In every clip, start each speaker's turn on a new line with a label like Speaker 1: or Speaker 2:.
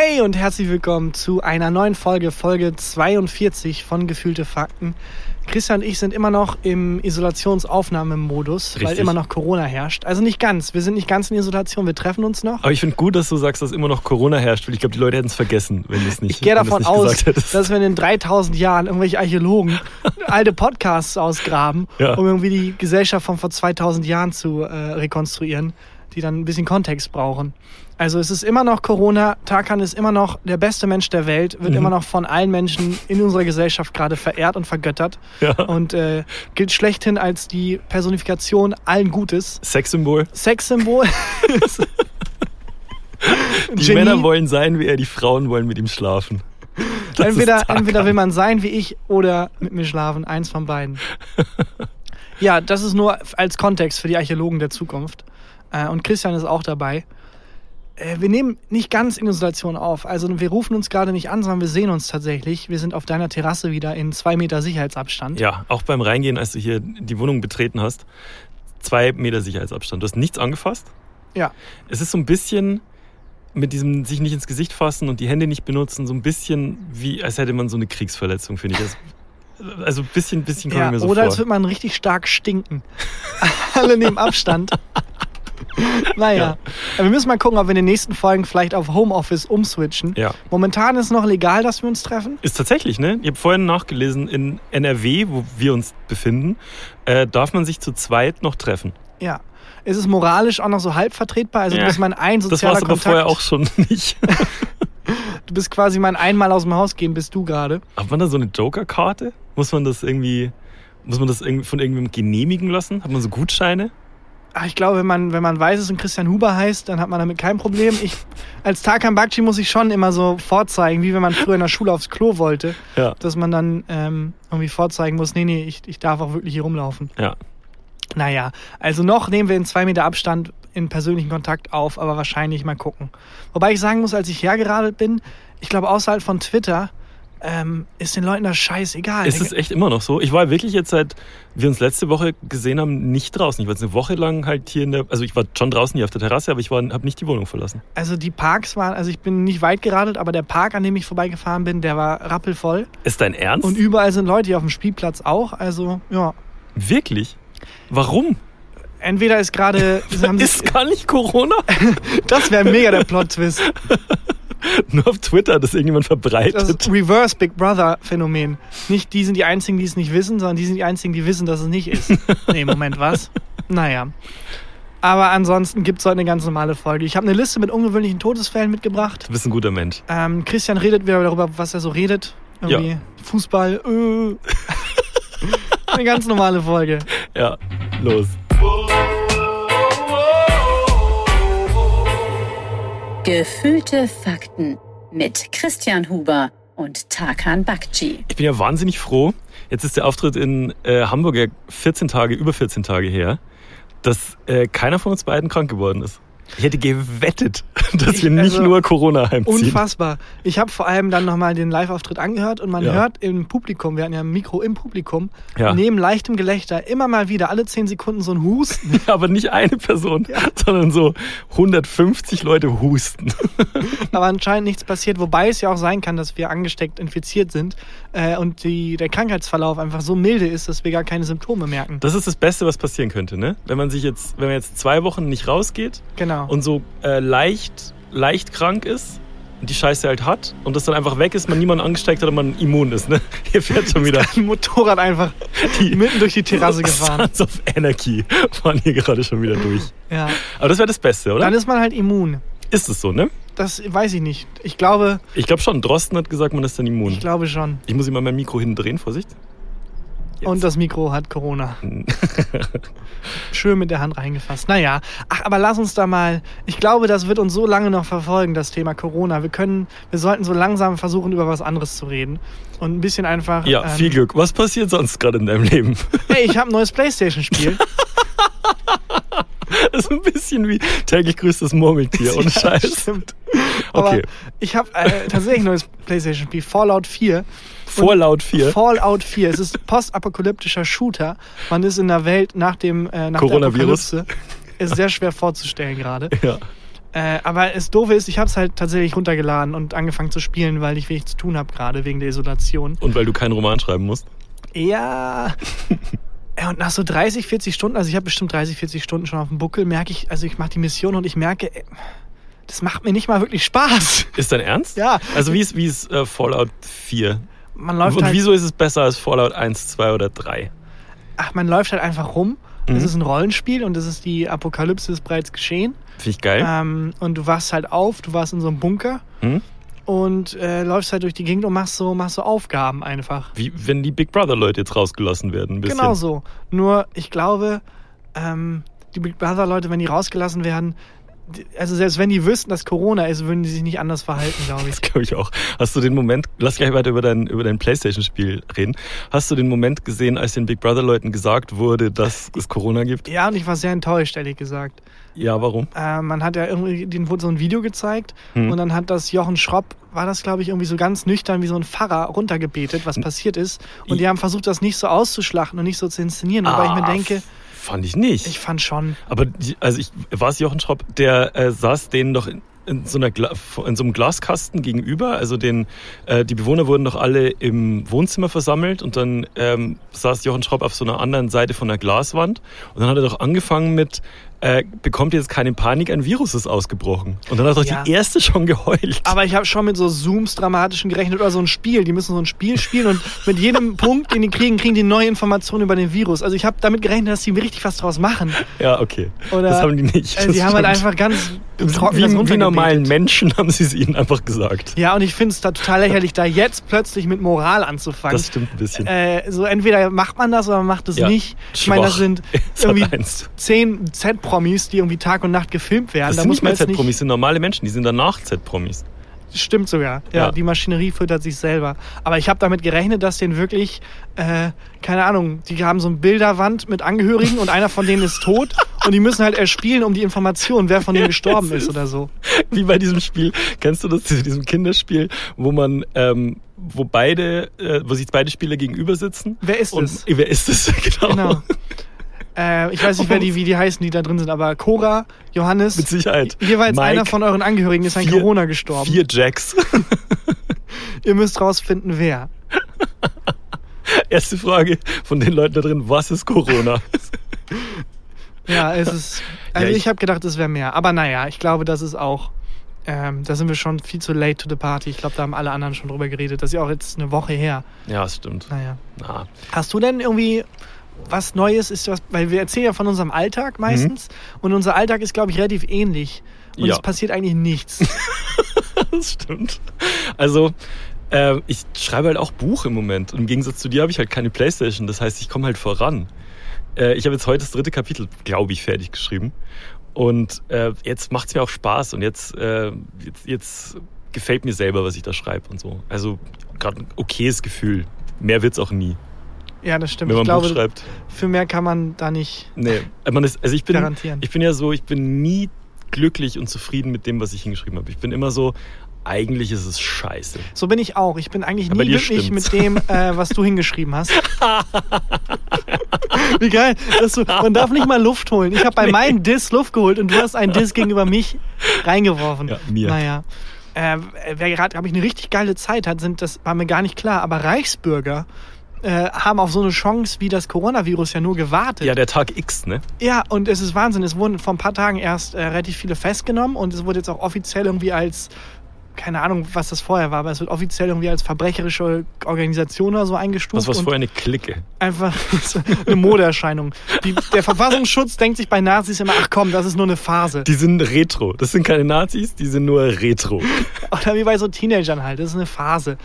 Speaker 1: Hey und herzlich willkommen zu einer neuen Folge, Folge 42 von Gefühlte Fakten. Christian und ich sind immer noch im Isolationsaufnahmemodus, weil
Speaker 2: Richtig.
Speaker 1: immer noch Corona herrscht. Also nicht ganz, wir sind nicht ganz in Isolation, wir treffen uns noch.
Speaker 2: Aber ich finde gut, dass du sagst, dass immer noch Corona herrscht, weil ich glaube, die Leute hätten es vergessen, wenn es nicht
Speaker 1: Ich gehe davon aus, dass wir in 3000 Jahren irgendwelche Archäologen alte Podcasts ausgraben,
Speaker 2: Ja.
Speaker 1: um irgendwie die Gesellschaft von vor 2000 Jahren zu äh, rekonstruieren, die dann ein bisschen Kontext brauchen. Also es ist immer noch Corona, Tarkan ist immer noch der beste Mensch der Welt, wird
Speaker 2: Mhm.
Speaker 1: immer noch von allen Menschen in unserer Gesellschaft gerade verehrt und vergöttert
Speaker 2: Ja.
Speaker 1: und äh, gilt schlechthin als die Personifikation allen Gutes.
Speaker 2: Sexsymbol.
Speaker 1: Sexsymbol.
Speaker 2: Die
Speaker 1: Genie.
Speaker 2: Männer wollen sein wie er, die Frauen wollen mit ihm schlafen. Das
Speaker 1: entweder, entweder will man sein wie ich oder mit mir schlafen. Eins von beiden. ja, das ist nur als Kontext für die Archäologen der Zukunft. Äh, und Christian ist auch dabei. Äh, wir nehmen nicht ganz in Isolation auf. Also wir rufen uns gerade nicht an, sondern wir sehen uns tatsächlich. Wir sind auf deiner Terrasse wieder in zwei Meter Sicherheitsabstand.
Speaker 2: Ja, auch beim Reingehen, als du hier die Wohnung betreten hast, zwei Meter Sicherheitsabstand. Du hast nichts angefasst.
Speaker 1: Ja.
Speaker 2: Es ist so ein bisschen mit diesem sich nicht ins Gesicht fassen und die Hände nicht benutzen, so ein bisschen wie, als hätte man so eine Kriegsverletzung, finde ich. Das, also ein bisschen, bisschen kommt
Speaker 1: Ja,
Speaker 2: mir so
Speaker 1: oder
Speaker 2: vor.
Speaker 1: als würde man richtig stark stinken. Alle nehmen Abstand. naja, Aber wir müssen mal gucken, ob wir in den nächsten Folgen vielleicht auf Homeoffice umswitchen.
Speaker 2: ja.
Speaker 1: Momentan ist noch legal, dass wir uns treffen.
Speaker 2: Ist tatsächlich, ne? Ich habe vorhin nachgelesen, in NRW, wo wir uns befinden, äh, darf man sich zu zweit noch treffen.
Speaker 1: Ja. Es ist moralisch auch noch so halb vertretbar. Also
Speaker 2: Ja,
Speaker 1: du bist mein ein
Speaker 2: Das
Speaker 1: sozialer
Speaker 2: war es aber vorher auch schon nicht.
Speaker 1: Du bist quasi mein einmal aus dem Haus gehen, bist du gerade.
Speaker 2: Hat man da so eine Joker-Karte? Muss man das irgendwie, muss man das von irgendwem genehmigen lassen? Hat man so Gutscheine?
Speaker 1: Ach, ich glaube, wenn man, wenn man weiß, es und Christian Huber heißt, dann hat man damit kein Problem. Ich, als Tarkan Bakci muss ich schon immer so vorzeigen, wie wenn man früher in der Schule aufs Klo wollte,
Speaker 2: Ja.
Speaker 1: dass man dann ähm, irgendwie vorzeigen muss, nee, nee, ich, ich darf auch wirklich hier rumlaufen.
Speaker 2: Ja.
Speaker 1: Naja, also noch nehmen wir in zwei Meter Abstand in persönlichen Kontakt auf, aber wahrscheinlich mal gucken. Wobei ich sagen muss, als ich hergeradelt bin, ich glaube, außerhalb von Twitter ähm, ist den Leuten das scheißegal.
Speaker 2: Ist es echt immer noch so? Ich war wirklich jetzt seit wir uns letzte Woche gesehen haben, nicht draußen. Ich war jetzt eine Woche lang halt hier in der, also ich war schon draußen hier auf der Terrasse, aber ich war, habe nicht die Wohnung verlassen.
Speaker 1: Also die Parks waren, also ich bin nicht weit geradelt, aber der Park, an dem ich vorbeigefahren bin, der war rappelvoll.
Speaker 2: Ist dein Ernst?
Speaker 1: Und überall sind Leute hier auf dem Spielplatz auch. Also ja,
Speaker 2: Wirklich? Warum?
Speaker 1: entweder ist gerade,
Speaker 2: Ist gar nicht Corona?
Speaker 1: das wäre mega der Plot-Twist.
Speaker 2: Nur auf Twitter, das irgendjemand verbreitet.
Speaker 1: Das Reverse Big Brother Phänomen. Nicht die sind die einzigen, die es nicht wissen, sondern die sind die einzigen, die wissen, dass es nicht ist. nee, Moment, was? Naja. Aber ansonsten gibt es heute eine ganz normale Folge. Ich habe eine Liste mit ungewöhnlichen Todesfällen mitgebracht.
Speaker 2: du bist ein guter Mensch.
Speaker 1: Ähm, Christian redet wieder darüber, was er so redet. Irgendwie Fußball. Äh. eine ganz normale Folge.
Speaker 2: Ja, los.
Speaker 3: Gefühlte Fakten mit Christian Huber und Tarkan Bakci.
Speaker 2: Ich bin ja wahnsinnig froh. Jetzt ist der Auftritt in äh, Hamburg ja 14 Tage, über 14 Tage her, dass äh, keiner von uns beiden krank geworden ist. Ich hätte gewettet, dass
Speaker 1: Ich-
Speaker 2: wir nicht
Speaker 1: also,
Speaker 2: nur Corona heimziehen.
Speaker 1: Unfassbar. Ich habe vor allem dann nochmal den Live-Auftritt angehört und man
Speaker 2: Ja.
Speaker 1: hört im Publikum, wir hatten ja ein Mikro im Publikum,
Speaker 2: Ja.
Speaker 1: neben leichtem Gelächter immer mal wieder alle 10 Sekunden so ein Husten.
Speaker 2: Aber nicht eine Person, sondern so 150 Leute husten.
Speaker 1: aber anscheinend nichts passiert, wobei es ja auch sein kann, dass wir angesteckt infiziert sind äh, und die, der Krankheitsverlauf einfach so milde ist, dass wir gar keine Symptome merken.
Speaker 2: Das ist das Beste, was passieren könnte, ne? Wenn man sich jetzt, wenn man jetzt zwei Wochen nicht rausgeht
Speaker 1: Genau.
Speaker 2: Und so äh, leicht, leicht krank ist und die Scheiße halt hat und das dann einfach weg ist, man niemanden angesteckt hat und man immun ist, ne? Hier fährt schon wieder
Speaker 1: ein Motorrad einfach mitten durch die Terrasse gefahren.
Speaker 2: Sons of Energy fahren hier gerade schon wieder durch.
Speaker 1: Ja.
Speaker 2: Aber das wäre das Beste, oder?
Speaker 1: Dann ist man halt immun.
Speaker 2: ist es so, ne?
Speaker 1: Das weiß ich nicht. Ich glaube,
Speaker 2: Ich glaube schon. Drosten hat gesagt, man ist dann immun.
Speaker 1: ich glaube schon.
Speaker 2: Ich muss immer mein Mikro hinten drehen, Vorsicht. Jetzt.
Speaker 1: Und das Mikro hat Corona. Schön mit der Hand reingefasst. Naja, ach, aber lass uns da mal. Ich glaube, das wird uns so lange noch verfolgen, das Thema Corona. Wir können, wir sollten so langsam versuchen, über was anderes zu reden. Und ein bisschen einfach.
Speaker 2: Ja,
Speaker 1: ähm,
Speaker 2: viel Glück. Was passiert sonst gerade in deinem Leben?
Speaker 1: Hey, ich habe ein neues Playstation-Spiel.
Speaker 2: Das ist ein bisschen wie täglich grüßt das Murmeltier. Ohne
Speaker 1: Ja,
Speaker 2: Scheiß.
Speaker 1: Stimmt. Aber
Speaker 2: Okay.
Speaker 1: ich habe äh, tatsächlich ein neues Playstation-Spiel, Fallout 4.
Speaker 2: Vorlaut 4.
Speaker 1: Fallout 4. Es ist postapokalyptischer Shooter. Man ist in der Welt nach dem äh, nach
Speaker 2: Coronavirus.
Speaker 1: Der. Ist sehr schwer vorzustellen gerade.
Speaker 2: Ja.
Speaker 1: Äh, aber das Doofe ist, ich habe es halt tatsächlich runtergeladen und angefangen zu spielen, weil ich wenig zu tun habe gerade wegen der Isolation.
Speaker 2: Und weil du keinen Roman schreiben musst.
Speaker 1: Ja. Ja, und nach so 30, 40 Stunden, also ich habe bestimmt 30, 40 Stunden schon auf dem Buckel, merke ich, also ich mache die Mission und ich merke, ey, das macht mir nicht mal wirklich Spaß.
Speaker 2: Ist dein Ernst?
Speaker 1: Ja.
Speaker 2: Also wie ist, wie ist äh, Fallout 4?
Speaker 1: Man läuft
Speaker 2: Und
Speaker 1: halt,
Speaker 2: wieso ist es besser als Fallout 1, 2 oder 3?
Speaker 1: ach, man läuft halt einfach rum.
Speaker 2: Mhm.
Speaker 1: Es ist ein Rollenspiel und es ist die Apokalypse ist bereits geschehen.
Speaker 2: Finde ich geil.
Speaker 1: Ähm, und du wachst halt auf, du warst in so einem Bunker
Speaker 2: Hm?
Speaker 1: und äh, läufst halt durch die Gegend und machst so, machst so Aufgaben einfach.
Speaker 2: Wie wenn die Big Brother Leute jetzt rausgelassen werden. Ein bisschen.
Speaker 1: Genau so. Nur ich glaube, ähm, die Big Brother Leute, wenn die rausgelassen werden, also selbst wenn die wüssten, dass Corona ist, würden die sich nicht anders verhalten, glaube ich.
Speaker 2: Das glaube ich auch. Hast du den Moment, lass gleich weiter über dein, über dein Playstation-Spiel reden. Hast du den Moment gesehen, als den Big Brother-Leuten gesagt wurde, dass es Corona gibt?
Speaker 1: Ja, und ich war sehr enttäuscht, ehrlich gesagt.
Speaker 2: Ja, warum?
Speaker 1: Äh, man hat ja irgendwie, denen wurde so ein Video gezeigt
Speaker 2: Hm.
Speaker 1: und dann hat das Jochen Schropp, war das glaube ich irgendwie so ganz nüchtern wie so ein Pfarrer runtergebetet, was passiert ist. Und die haben versucht, das nicht so auszuschlachten und nicht so zu inszenieren. Wobei ich mir
Speaker 2: Ah,
Speaker 1: denke,
Speaker 2: Fand ich nicht.
Speaker 1: ich fand schon,
Speaker 2: Aber die, also ich war es Jochen Schropp, der äh, saß denen doch in, in so einer Gla in so einem Glaskasten gegenüber. Also den äh, die Bewohner wurden doch alle im Wohnzimmer versammelt und dann ähm, saß Jochen Schropp auf so einer anderen Seite von der Glaswand und dann hat er doch angefangen mit äh, bekommt ihr jetzt keine Panik, ein Virus ist ausgebrochen. Und dann hat doch
Speaker 1: Ja.
Speaker 2: die erste schon geheult.
Speaker 1: Aber ich habe schon mit so Zooms dramatischen gerechnet oder so ein Spiel. Die müssen so ein Spiel spielen und mit jedem Punkt, den die kriegen, kriegen die neue Informationen über den Virus. Also ich habe damit gerechnet, dass die richtig was draus machen.
Speaker 2: ja, okay.
Speaker 1: Oder,
Speaker 2: das haben die nicht.
Speaker 1: Äh, die haben halt einfach ganz trocken
Speaker 2: wie,
Speaker 1: das
Speaker 2: wie normalen Menschen haben sie es ihnen einfach gesagt.
Speaker 1: Ja, und ich finde es total lächerlich, da jetzt plötzlich mit Moral anzufangen.
Speaker 2: Das stimmt ein bisschen.
Speaker 1: äh, so entweder macht man das oder man macht es
Speaker 2: Ja,
Speaker 1: nicht. Ich meine, das sind irgendwie
Speaker 2: 1.
Speaker 1: zehn Z-Promis, die irgendwie Tag und Nacht gefilmt werden.
Speaker 2: Das
Speaker 1: da
Speaker 2: sind
Speaker 1: muss
Speaker 2: nicht
Speaker 1: nicht.
Speaker 2: Z-Promis, sind normale Menschen, die sind danach Z-Promis.
Speaker 1: Stimmt sogar. Ja,
Speaker 2: Ja.
Speaker 1: die Maschinerie füttert sich selber. Aber ich habe damit gerechnet, dass den wirklich, äh, keine Ahnung, die haben so eine Bilderwand mit Angehörigen und einer von denen ist tot und die müssen halt erspielen um die Information, wer von denen gestorben ist oder so.
Speaker 2: Wie bei diesem Spiel, kennst du das, diesem Kinderspiel, wo man, ähm, wo beide, äh, wo sich beide Spieler gegenüber sitzen?
Speaker 1: Wer ist
Speaker 2: Und
Speaker 1: es?
Speaker 2: wer ist es? Genau.
Speaker 1: Genau. Äh, ich weiß nicht, wer die, wie die heißen, die da drin sind, aber Cora, Johannes,
Speaker 2: Mit Sicherheit.
Speaker 1: jeweils
Speaker 2: Mike,
Speaker 1: einer von euren Angehörigen ist an
Speaker 2: vier-
Speaker 1: Corona gestorben.
Speaker 2: Vier Jacks.
Speaker 1: Ihr müsst rausfinden, wer.
Speaker 2: Erste Frage von den Leuten da drin, was ist Corona?
Speaker 1: Ja, es ist. Also
Speaker 2: Ja,
Speaker 1: ich,
Speaker 2: ich-
Speaker 1: habe gedacht, es wäre mehr. Aber naja, ich glaube, das ist auch. Ähm, da sind wir schon viel zu late to the party. Ich glaube, da haben alle anderen schon drüber geredet. Das ist ja auch jetzt eine Woche her.
Speaker 2: ja, das stimmt.
Speaker 1: Naja.
Speaker 2: Na,
Speaker 1: Hast du denn irgendwie was Neues? Ist was, weil wir erzählen ja von unserem Alltag meistens. Und unser Alltag ist, glaube ich, relativ ähnlich. Und
Speaker 2: Ja.
Speaker 1: es passiert eigentlich nichts.
Speaker 2: das stimmt. Also, äh, ich schreibe halt auch Buch im Moment. Und im Gegensatz zu dir habe ich halt keine Playstation. Das heißt, ich komme halt voran. Äh, ich habe jetzt heute das dritte Kapitel, glaube ich, fertig geschrieben. Und äh, jetzt macht es mir auch Spaß. Und jetzt, äh, jetzt, jetzt gefällt mir selber, was ich da schreibe und so. Also, gerade ein okayes Gefühl. Mehr wird's auch nie,
Speaker 1: ja, das stimmt.
Speaker 2: wenn
Speaker 1: Ich
Speaker 2: man ein Buch
Speaker 1: glaube,
Speaker 2: schreibt.
Speaker 1: für mehr kann man da nicht
Speaker 2: Nee, man ist, also ich bin,
Speaker 1: garantieren.
Speaker 2: ich bin ja so, ich bin nie glücklich und zufrieden mit dem, was ich hingeschrieben habe. Ich bin immer so, eigentlich ist es scheiße.
Speaker 1: So bin ich auch. Ich bin eigentlich nie glücklich
Speaker 2: stimmt's.
Speaker 1: mit dem, äh, was du hingeschrieben hast. Wie geil. Dass du, man darf nicht mal Luft holen. Ich habe bei meinem Diss Luft geholt und du hast einen Diss gegenüber mich reingeworfen.
Speaker 2: Ja, mir.
Speaker 1: Naja. Äh, wer gerade, glaube ich, eine richtig geile Zeit hat, sind, das war mir gar nicht klar, aber Reichsbürger äh, haben auf so eine Chance wie das Coronavirus ja nur gewartet.
Speaker 2: Ja, der Tag X, ne?
Speaker 1: Ja, und es ist Wahnsinn. Es wurden vor ein paar Tagen erst äh, relativ viele festgenommen und es wurde jetzt auch offiziell irgendwie als, keine Ahnung, was das vorher war, aber es wird offiziell irgendwie als verbrecherische Organisation oder so eingestuft.
Speaker 2: Was war vorher eine Clique?
Speaker 1: Einfach eine Modeerscheinung. Die, der Verfassungsschutz denkt sich bei Nazis immer, ach komm, das ist nur eine Phase.
Speaker 2: Die sind retro. Das sind keine Nazis, die sind nur retro.
Speaker 1: Oder wie bei so Teenagern halt, das ist eine Phase.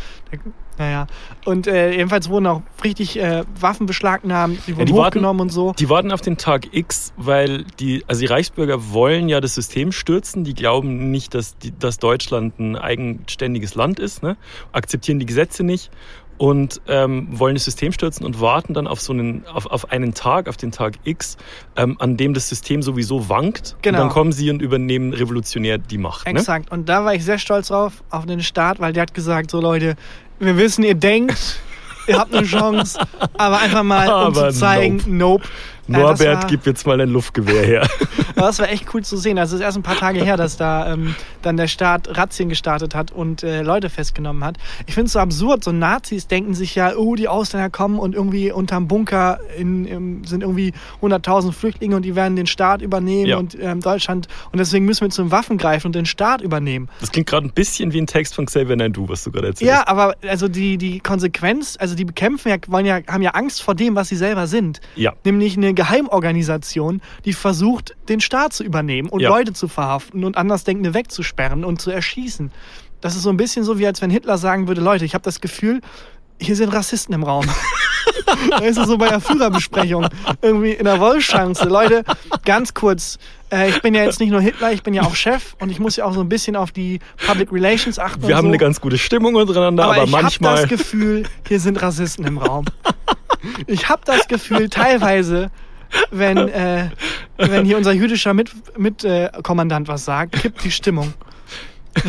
Speaker 1: Naja, und äh, jedenfalls wurden auch richtig äh, Waffen beschlagnahmt, die wurden
Speaker 2: die warten-
Speaker 1: hochgenommen und so.
Speaker 2: Die warten auf den Tag X, weil die, also die Reichsbürger wollen ja das System stürzen. Die glauben nicht, dass, die, dass Deutschland ein eigenständiges Land ist, ne? akzeptieren die Gesetze nicht und ähm, wollen das System stürzen und warten dann auf so einen, auf, auf einen Tag, auf den Tag X, ähm, an dem das System sowieso wankt.
Speaker 1: Genau.
Speaker 2: Und dann kommen sie und übernehmen revolutionär die Macht. Ne?
Speaker 1: Exakt. Und da war ich sehr stolz drauf, auf den Start, weil der hat gesagt, so Leute, wir wissen, ihr denkt, ihr habt eine Chance, aber einfach mal, um
Speaker 2: Aber
Speaker 1: zu zeigen, nope.
Speaker 2: Norbert,
Speaker 1: war-
Speaker 2: gib jetzt mal ein Luftgewehr her.
Speaker 1: Aber das war echt cool zu sehen. Also es ist erst ein paar Tage her, dass da ähm, dann der Staat Razzien gestartet hat und äh, Leute festgenommen hat. Ich finde es so absurd. So Nazis denken sich ja, oh, die Ausländer kommen und irgendwie unterm Bunker in, im, sind irgendwie 100.000 Flüchtlinge und die werden den Staat übernehmen
Speaker 2: Ja.
Speaker 1: und ähm, Deutschland. Und deswegen müssen wir zu den Waffen greifen und den Staat übernehmen.
Speaker 2: Das klingt gerade ein bisschen wie ein Text von Xavier Naidoo, was du gerade erzählst.
Speaker 1: Ja, aber also die, die Konsequenz, also die bekämpfen ja, wollen ja, haben ja Angst vor dem, was sie selber sind.
Speaker 2: Ja.
Speaker 1: Nämlich eine Geheimorganisation, die versucht, den Staat zu übernehmen und
Speaker 2: Ja.
Speaker 1: Leute zu verhaften und Andersdenkende wegzusperren und zu erschießen. Das ist so ein bisschen so, wie als wenn Hitler sagen würde, Leute, ich habe das Gefühl, hier sind Rassisten im Raum. da ist es so bei der Führerbesprechung. Irgendwie in der Wollschanze. Leute, ganz kurz. Äh, ich bin ja jetzt nicht nur Hitler, ich bin ja auch Chef und ich muss ja auch so ein bisschen auf die Public Relations achten.
Speaker 2: Wir haben
Speaker 1: so.
Speaker 2: eine ganz gute Stimmung untereinander, aber,
Speaker 1: Aber, ich habe
Speaker 2: manchmal.
Speaker 1: das Gefühl, hier sind Rassisten im Raum. Ich habe das Gefühl, teilweise, wenn, äh, wenn hier unser jüdischer Mitkommandant mit, äh, was sagt, kippt die Stimmung.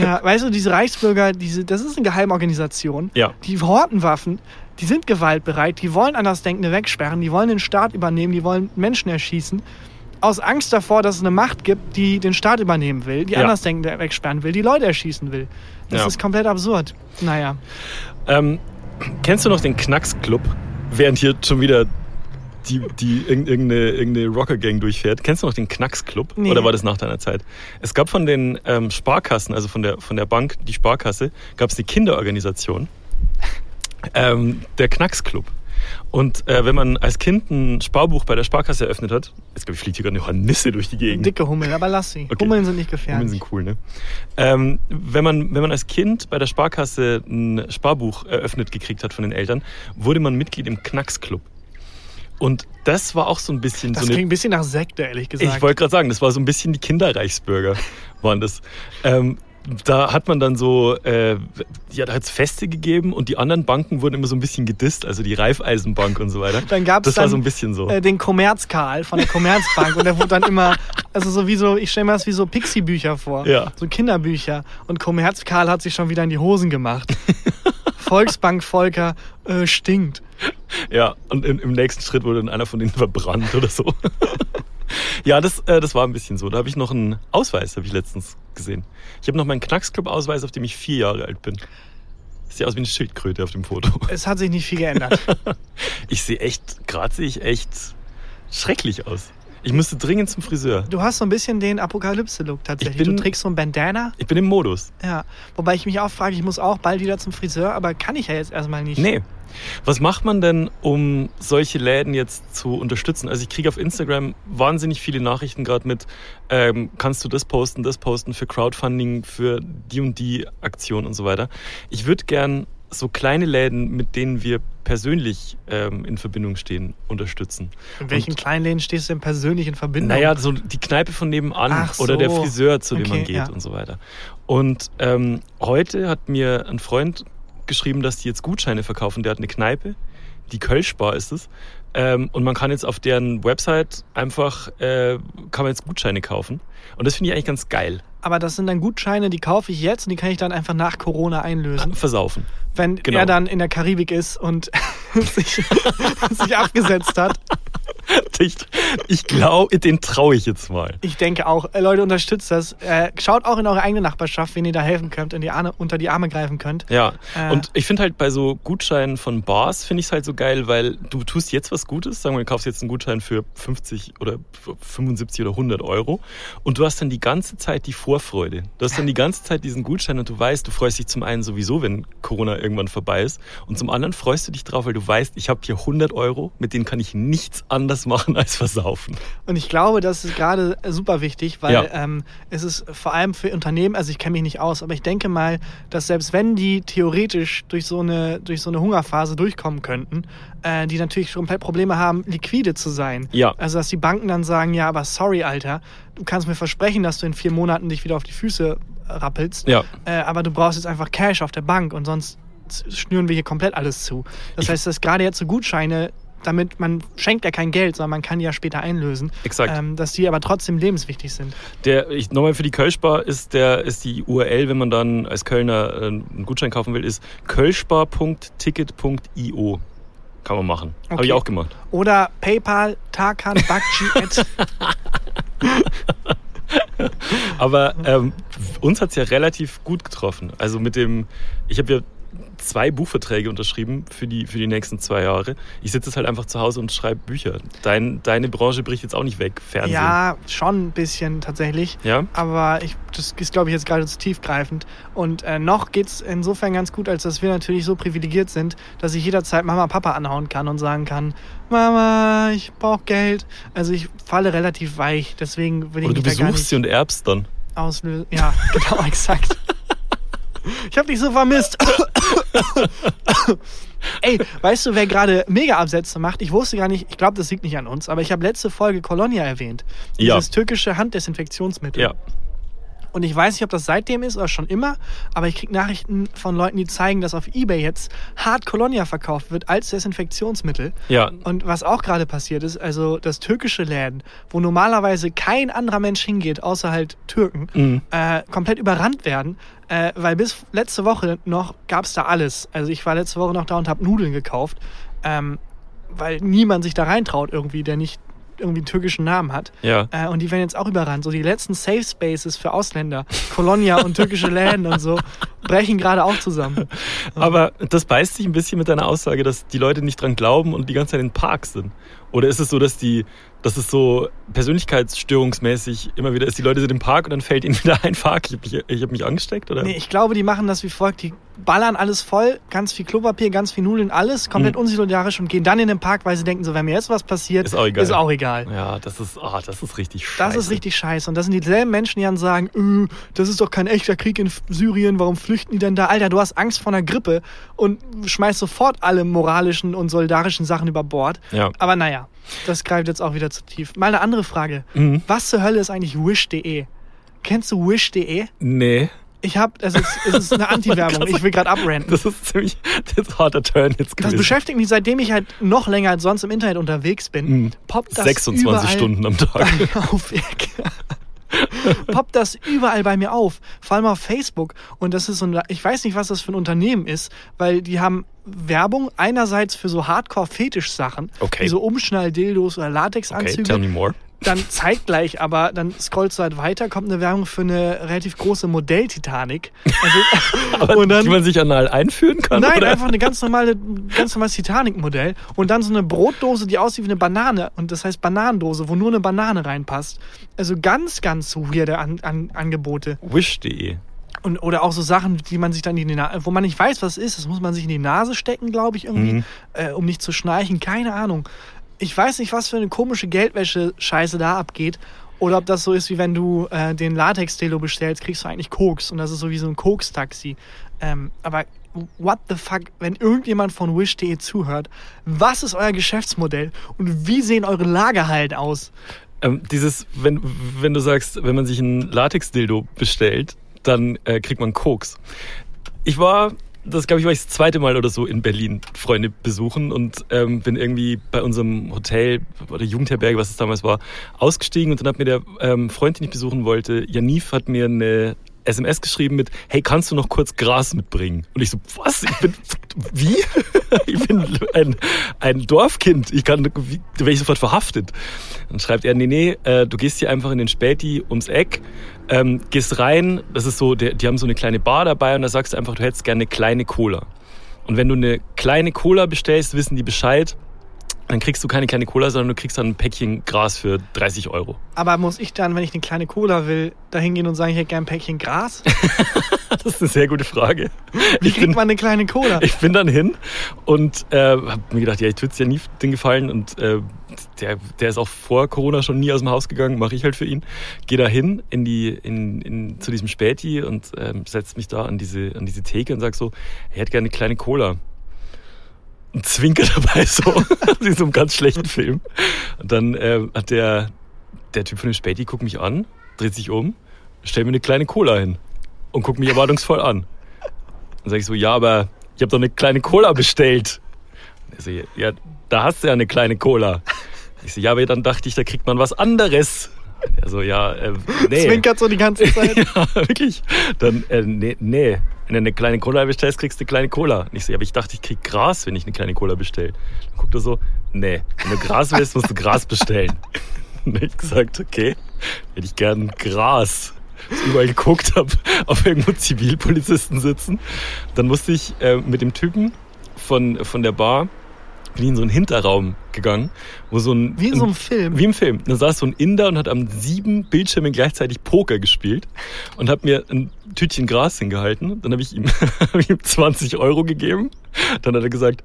Speaker 1: Ja, weißt du, diese Reichsbürger, diese, das ist eine Geheimorganisation.
Speaker 2: Ja.
Speaker 1: Die horten Waffen, die sind gewaltbereit, die wollen Andersdenkende wegsperren, die wollen den Staat übernehmen, die wollen Menschen erschießen. Aus Angst davor, dass es eine Macht gibt, die den Staat übernehmen will, die
Speaker 2: Ja.
Speaker 1: Andersdenkende wegsperren will, die Leute erschießen will. Das
Speaker 2: Ja.
Speaker 1: ist komplett absurd. Naja.
Speaker 2: Ähm, kennst du noch den Knacks-Club? Während hier schon wieder die, die irg- irgendeine, irgendeine Rocker-Gang durchfährt. Kennst du noch den Knacks-Club?
Speaker 1: Nee.
Speaker 2: Oder war das nach deiner Zeit? Es gab von den ähm, Sparkassen, also von der, von der Bank, die Sparkasse, gab es die Kinderorganisation, ähm, der Knacks-Club. Und äh, wenn man als Kind ein Sparbuch bei der Sparkasse eröffnet hat, jetzt glaube ich, fliegt hier gerade eine Hornisse durch die Gegend.
Speaker 1: Dicke Hummeln, aber lass sie.
Speaker 2: Okay.
Speaker 1: Hummeln sind nicht
Speaker 2: Hummeln
Speaker 1: gefährlich.
Speaker 2: sind cool, ne? Ähm, wenn, man, wenn man als Kind bei der Sparkasse ein Sparbuch eröffnet gekriegt hat von den Eltern, wurde man Mitglied im Knacksclub. Und das war auch so ein bisschen
Speaker 1: Das
Speaker 2: so
Speaker 1: klingt
Speaker 2: eine.
Speaker 1: ein bisschen nach Sekte, ehrlich gesagt.
Speaker 2: Ich wollte gerade sagen, das war so ein bisschen die Kinderreichsbürger, waren das. Ähm, da hat man dann so, äh, ja, da hat es Feste gegeben und die anderen Banken wurden immer so ein bisschen gedisst, also die Raiffeisenbank und so weiter.
Speaker 1: Dann
Speaker 2: das war
Speaker 1: dann,
Speaker 2: so ein bisschen so.
Speaker 1: äh, den Kommerzkarl von der Kommerzbank und der wurde dann immer, also so wie so, ich stelle mir das wie so Pixie-Bücher vor.
Speaker 2: Ja.
Speaker 1: So Kinderbücher. Und Kommerzkarl hat sich schon wieder in die Hosen gemacht. Volksbank Volker äh, stinkt.
Speaker 2: Ja, und im, im nächsten Schritt wurde dann einer von denen verbrannt oder so. ja, das, äh, das war ein bisschen so. Da habe ich noch einen Ausweis, habe ich letztens gesehen. Ich habe noch meinen Knacksclub-Ausweis, auf dem ich vier Jahre alt bin. Sieht aus wie eine Schildkröte auf dem Foto.
Speaker 1: Es hat sich nicht viel geändert.
Speaker 2: Ich sehe echt, gerade sehe ich echt schrecklich aus. Ich müsste dringend zum Friseur.
Speaker 1: Du hast so ein bisschen den Apokalypse-Look tatsächlich.
Speaker 2: Ich bin-
Speaker 1: du trägst so ein Bandana.
Speaker 2: Ich bin im Modus.
Speaker 1: Ja. Wobei ich mich auch frage, ich muss auch bald wieder zum Friseur, aber kann ich ja jetzt erstmal nicht.
Speaker 2: Nee. Was macht man denn, um solche Läden jetzt zu unterstützen? Also ich kriege auf Instagram wahnsinnig viele Nachrichten gerade mit, ähm, kannst du das posten, das posten für Crowdfunding, für die und die Aktion und so weiter. Ich würde gern so kleine Läden, mit denen wir persönlich ähm, in Verbindung stehen, unterstützen.
Speaker 1: In welchen
Speaker 2: Und-
Speaker 1: kleinen Läden stehst du denn persönlich in Verbindung?
Speaker 2: Naja, so die Kneipe von nebenan
Speaker 1: Ach
Speaker 2: oder der
Speaker 1: so.
Speaker 2: Friseur, zu dem man
Speaker 1: Okay,
Speaker 2: geht
Speaker 1: ja.
Speaker 2: und so weiter. Und ähm, heute hat mir ein Freund geschrieben, dass die jetzt Gutscheine verkaufen. Der hat eine Kneipe, die Kölschbar ist es. Ähm, und man kann jetzt auf deren Website einfach, äh, kann man jetzt Gutscheine kaufen. Und das finde ich eigentlich ganz geil.
Speaker 1: Aber das sind dann Gutscheine, die kaufe ich jetzt und die kann ich dann einfach nach Corona einlösen.
Speaker 2: Versaufen.
Speaker 1: Wenn
Speaker 2: Genau.
Speaker 1: er dann in der Karibik ist und sich, sich abgesetzt hat.
Speaker 2: Ich, ich glaube, den traue ich jetzt mal.
Speaker 1: Ich denke auch, äh, Leute, unterstützt das. Äh, schaut auch in eure eigene Nachbarschaft, wen ihr da helfen könnt, in die Arme, unter die Arme greifen könnt.
Speaker 2: Ja,
Speaker 1: Äh.
Speaker 2: und ich finde halt bei so Gutscheinen von Bars, finde ich es halt so geil, weil du tust jetzt was Gutes, sagen wir, du kaufst jetzt einen Gutschein für 50 oder 75 oder 100 Euro und du hast dann die ganze Zeit die Vorfreude. Du hast dann die ganze Zeit diesen Gutschein und du weißt, du freust dich zum einen sowieso, wenn Corona irgendwann vorbei ist und zum anderen freust du dich drauf, weil du weißt, ich habe hier 100 Euro, mit denen kann ich nichts anders machen als versaufen.
Speaker 1: Und ich glaube, das ist gerade super wichtig, weil
Speaker 2: Ja.
Speaker 1: ähm, es ist vor allem für Unternehmen, also ich kenne mich nicht aus, aber ich denke mal, dass selbst wenn die theoretisch durch so eine, durch so eine Hungerphase durchkommen könnten, äh, die natürlich komplett Probleme haben, liquide zu sein.
Speaker 2: Ja.
Speaker 1: Also dass die Banken dann sagen, ja, aber sorry, Alter, du kannst mir versprechen, dass du in vier Monaten dich wieder auf die Füße rappelst,
Speaker 2: Ja.
Speaker 1: äh, aber du brauchst jetzt einfach Cash auf der Bank und sonst schnüren wir hier komplett alles zu. Das
Speaker 2: Ich-
Speaker 1: heißt, dass gerade jetzt so Gutscheine, damit man schenkt ja kein Geld, sondern man kann die ja später einlösen,
Speaker 2: Exakt.
Speaker 1: ähm, dass die aber trotzdem lebenswichtig sind.
Speaker 2: Der, ich, nochmal für die Kölschbar ist, der, ist die URL, wenn man dann als Kölner äh, einen Gutschein kaufen will, ist kölschbar.ticket.io. Kann man machen. Habe
Speaker 1: Okay.
Speaker 2: ich auch gemacht.
Speaker 1: Oder PayPal, Tarkan, Bakci.
Speaker 2: Aber ähm, uns hat es ja relativ gut getroffen. Also mit dem, ich habe ja zwei Buchverträge unterschrieben für die, für die nächsten zwei Jahre. Ich sitze jetzt halt einfach zu Hause und schreibe Bücher. Dein, deine Branche bricht jetzt auch nicht weg, Fernsehen.
Speaker 1: Ja, schon ein bisschen tatsächlich.
Speaker 2: Ja?
Speaker 1: Aber ich, das ist, glaube ich, jetzt gerade zu tiefgreifend. Und äh, noch geht es insofern ganz gut, als dass wir natürlich so privilegiert sind, dass ich jederzeit Mama, Papa anhauen kann und sagen kann, Mama, ich brauche Geld. Also ich falle relativ weich, deswegen will ich
Speaker 2: Oder du besuchst sie und erbst dann.
Speaker 1: auslösen. Ja, genau, exakt. Ich habe dich so vermisst. Ey, weißt du, wer gerade Mega-Absätze macht? Ich wusste gar nicht, ich glaube, das liegt nicht an uns, aber ich habe letzte Folge Colonia erwähnt.
Speaker 2: Ja.
Speaker 1: Dieses türkische Handdesinfektionsmittel.
Speaker 2: Ja.
Speaker 1: Und ich weiß nicht, ob das seitdem ist oder schon immer, aber ich kriege Nachrichten von Leuten, die zeigen, dass auf Ebay jetzt Hard Colonia verkauft wird als Desinfektionsmittel.
Speaker 2: Ja.
Speaker 1: Und was auch gerade passiert ist, also das türkische Läden, wo normalerweise kein anderer Mensch hingeht, außer halt Türken,
Speaker 2: Mhm.
Speaker 1: äh, komplett überrannt werden, äh, weil bis letzte Woche noch gab es da alles. Also ich war letzte Woche noch da und habe Nudeln gekauft, ähm, weil niemand sich da reintraut irgendwie, der nicht irgendwie einen türkischen Namen hat.
Speaker 2: Ja.
Speaker 1: Äh, und die werden jetzt auch überrannt. So die letzten Safe Spaces für Ausländer, Colonia und türkische Läden und so, brechen gerade auch zusammen.
Speaker 2: Aber das beißt sich ein bisschen mit deiner Aussage, dass die Leute nicht dran glauben und die ganze Zeit in Parks sind. Oder ist es so, dass die, dass es so persönlichkeitsstörungsmäßig immer wieder ist, die Leute sind im Park und dann fällt ihnen wieder ein Fuck, ich habe mich, ich hab mich angesteckt? Oder?
Speaker 1: Nee, ich glaube, die machen das wie folgt. Die ballern alles voll, ganz viel Klopapier, ganz viel Nudeln, alles, komplett
Speaker 2: Mhm.
Speaker 1: unsolidarisch und gehen dann in den Park, weil sie denken, so, wenn mir jetzt was passiert,
Speaker 2: Ist auch egal.
Speaker 1: Ist auch egal.
Speaker 2: Ja, das ist, ah, das ist richtig scheiße.
Speaker 1: Das ist richtig scheiße. Und das sind dieselben Menschen, die dann sagen, äh, das ist doch kein echter Krieg in Syrien, warum flüchten die denn da? Alter, du hast Angst vor einer Grippe und schmeißt sofort alle moralischen und solidarischen Sachen über Bord.
Speaker 2: Ja.
Speaker 1: Aber naja, das greift jetzt auch wieder zu tief. Mal eine andere Frage.
Speaker 2: Mhm.
Speaker 1: Was zur Hölle ist eigentlich Wish.de? Kennst du Wish.de?
Speaker 2: Nee,
Speaker 1: Ich hab, also es, es ist eine Anti-Werbung. Ich will gerade abranten.
Speaker 2: das ist ziemlich das ist ein harter Turn jetzt
Speaker 1: Das
Speaker 2: gewesen.
Speaker 1: beschäftigt mich, seitdem ich halt noch länger als sonst im Internet unterwegs bin.
Speaker 2: Mhm.
Speaker 1: Poppt das
Speaker 2: 26
Speaker 1: überall
Speaker 2: Stunden am Tag.
Speaker 1: auf. Poppt das überall bei mir auf. Vor allem auf Facebook. Und das ist so ein, ich weiß nicht, was das für ein Unternehmen ist, weil die haben Werbung einerseits für so Hardcore-Fetisch-Sachen,
Speaker 2: Okay.
Speaker 1: wie so Umschnall-Dildos oder
Speaker 2: Okay,
Speaker 1: Latexanzüge.
Speaker 2: tell me more.
Speaker 1: Dann zeitgleich, aber dann scrollst du halt weiter, kommt eine Werbung für eine relativ große Modell-Titanic. Also, und dann,
Speaker 2: die man sich anal einführen kann?
Speaker 1: Nein,
Speaker 2: oder?
Speaker 1: einfach eine ganz normale, ganz normales Titanic-Modell. Und dann so eine Brotdose, die aussieht wie eine Banane. Und das heißt Bananendose, wo nur eine Banane reinpasst. Also ganz, ganz weirde An An Angebote.
Speaker 2: Wish.de.
Speaker 1: Und, oder auch so Sachen, die man sich dann in die Nase, wo man nicht weiß, was es ist. Das muss man sich in die Nase stecken, glaube ich, irgendwie,
Speaker 2: Mhm.
Speaker 1: äh, um nicht zu schnarchen. Keine Ahnung. Ich weiß nicht, was für eine komische Geldwäsche-Scheiße da abgeht. Oder ob das so ist, wie wenn du äh, den Latex-Delo bestellst, kriegst du eigentlich Koks. Und das ist so wie so ein Koks-Taxi. Ähm, aber what the fuck, wenn irgendjemand von Wish.de zuhört, was ist euer Geschäftsmodell und wie sehen eure Lagerhallen aus?
Speaker 2: Ähm, dieses, wenn, wenn du sagst, wenn man sich ein Latex-Dildo bestellt, dann äh, kriegt man Koks. Ich war, das glaube ich, war ich das zweite Mal oder so in Berlin Freunde besuchen und ähm, bin irgendwie bei unserem Hotel oder Jugendherberge, was es damals war, ausgestiegen und dann hat mir der ähm, Freund, den ich besuchen wollte, Janif, hat mir eine SMS geschrieben mit, hey, kannst du noch kurz Gras mitbringen? Und ich so, was? Ich bin, wie? Ich bin ein, ein Dorfkind. Ich kann, wie, da werde ich sofort verhaftet. Dann schreibt er, nee, nee, äh, du gehst hier einfach in den Späti ums Eck, ähm, gehst rein, das ist so, der, die haben so eine kleine Bar dabei und da sagst du einfach, du hättest gerne eine kleine Cola. Und wenn du eine kleine Cola bestellst, wissen die Bescheid, dann kriegst du keine kleine Cola, sondern du kriegst dann ein Päckchen Gras für 30 Euro.
Speaker 1: Aber muss ich dann, wenn ich eine kleine Cola will, da hingehen und sagen, ich hätte gern ein Päckchen Gras?
Speaker 2: Das ist eine sehr gute Frage.
Speaker 1: Wie
Speaker 2: Ich
Speaker 1: kriegt
Speaker 2: bin,
Speaker 1: man eine kleine Cola?
Speaker 2: ich bin dann hin und äh, habe mir gedacht, ja, ich tue es ja nie den Gefallen und äh, der, der ist auch vor Corona schon nie aus dem Haus gegangen, mache ich halt für ihn. Gehe da hin in die, in, in, zu diesem Späti und ähm, setze mich da an diese, an diese Theke und sag so, er hätte gerne eine kleine Cola. Und zwinker dabei so, wie so einem ganz schlechten Film. Und dann äh, hat der, der Typ von dem Späti guckt mich an, dreht sich um, stellt mir eine kleine Cola hin und guckt mich erwartungsvoll an. Dann sage ich so, ja, aber ich habe doch eine kleine Cola bestellt. Und er so, ja, da hast du ja eine kleine Cola. Ich so, ja, aber dann dachte ich, da kriegt man was anderes. Er so, ja, äh, nee.
Speaker 1: Zwinkert so die ganze Zeit.
Speaker 2: ja, wirklich. Dann, äh, nee, nee, wenn du eine kleine Cola bestellst, kriegst du eine kleine Cola. Und ich so, ja, aber ich dachte, ich krieg Gras, wenn ich eine kleine Cola bestelle. Dann guckt er so, nee, wenn du Gras willst, musst du Gras bestellen. Und dann hab ich gesagt, okay, hätte ich gern Gras. Ich überall geguckt habe, ob irgendwo Zivilpolizisten sitzen. Dann musste ich äh, mit dem Typen von, von der Bar bin ich in so einen Hinterraum gegangen, wo so ein
Speaker 1: Wie in so einem Film.
Speaker 2: wie im Film. Da saß so ein Inder und hat am sieben Bildschirmen gleichzeitig Poker gespielt und hat mir ein Tütchen Gras hingehalten. Dann habe ich, ihm- hab ich ihm 20 Euro gegeben. Dann hat er gesagt,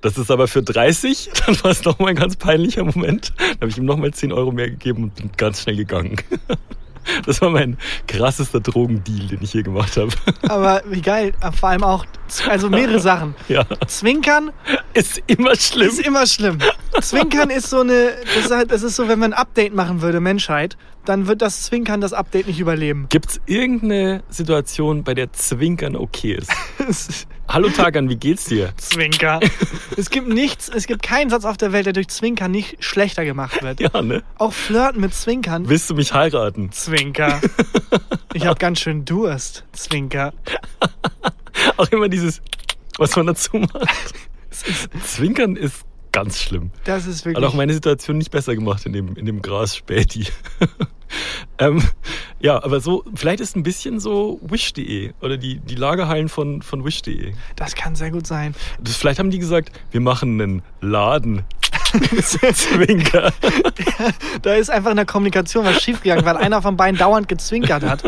Speaker 2: das ist aber für 30. Dann war es nochmal ein ganz peinlicher Moment. Dann habe ich ihm nochmal 10 Euro mehr gegeben und bin ganz schnell gegangen. Das war mein krassester Drogendeal, den ich je gemacht habe.
Speaker 1: Aber wie geil, vor allem auch, also mehrere Sachen.
Speaker 2: Ja,
Speaker 1: Zwinkern
Speaker 2: ist immer schlimm.
Speaker 1: ist immer schlimm. Zwinkern ist so eine, das ist, halt, das ist so, wenn man ein Update machen würde, Menschheit, dann wird das Zwinkern das Update nicht überleben.
Speaker 2: Gibt's irgendeine Situation, bei der Zwinkern okay ist? Hallo Tagan, wie geht's dir?
Speaker 1: Zwinker. Es gibt nichts, es gibt keinen Satz auf der Welt, der durch Zwinkern nicht schlechter gemacht wird.
Speaker 2: Ja, ne?
Speaker 1: Auch Flirten mit Zwinkern.
Speaker 2: Willst du mich heiraten?
Speaker 1: Zwinker. Ich habe ganz schön Durst. Zwinker.
Speaker 2: Auch immer dieses, was man dazu macht. Zwinkern ist ganz schlimm.
Speaker 1: Das ist
Speaker 2: Hat
Speaker 1: wirklich.
Speaker 2: auch meine Situation nicht besser gemacht in dem, in dem Gras Späti. ähm, ja, aber so, vielleicht ist ein bisschen so Wish.de oder die, die Lagerhallen von, von Wish.de.
Speaker 1: Das kann sehr gut sein.
Speaker 2: Das, vielleicht haben die gesagt, wir machen einen Laden. Zwinker.
Speaker 1: Da ist einfach in der Kommunikation was schiefgegangen, weil einer von beiden dauernd gezwinkert hat.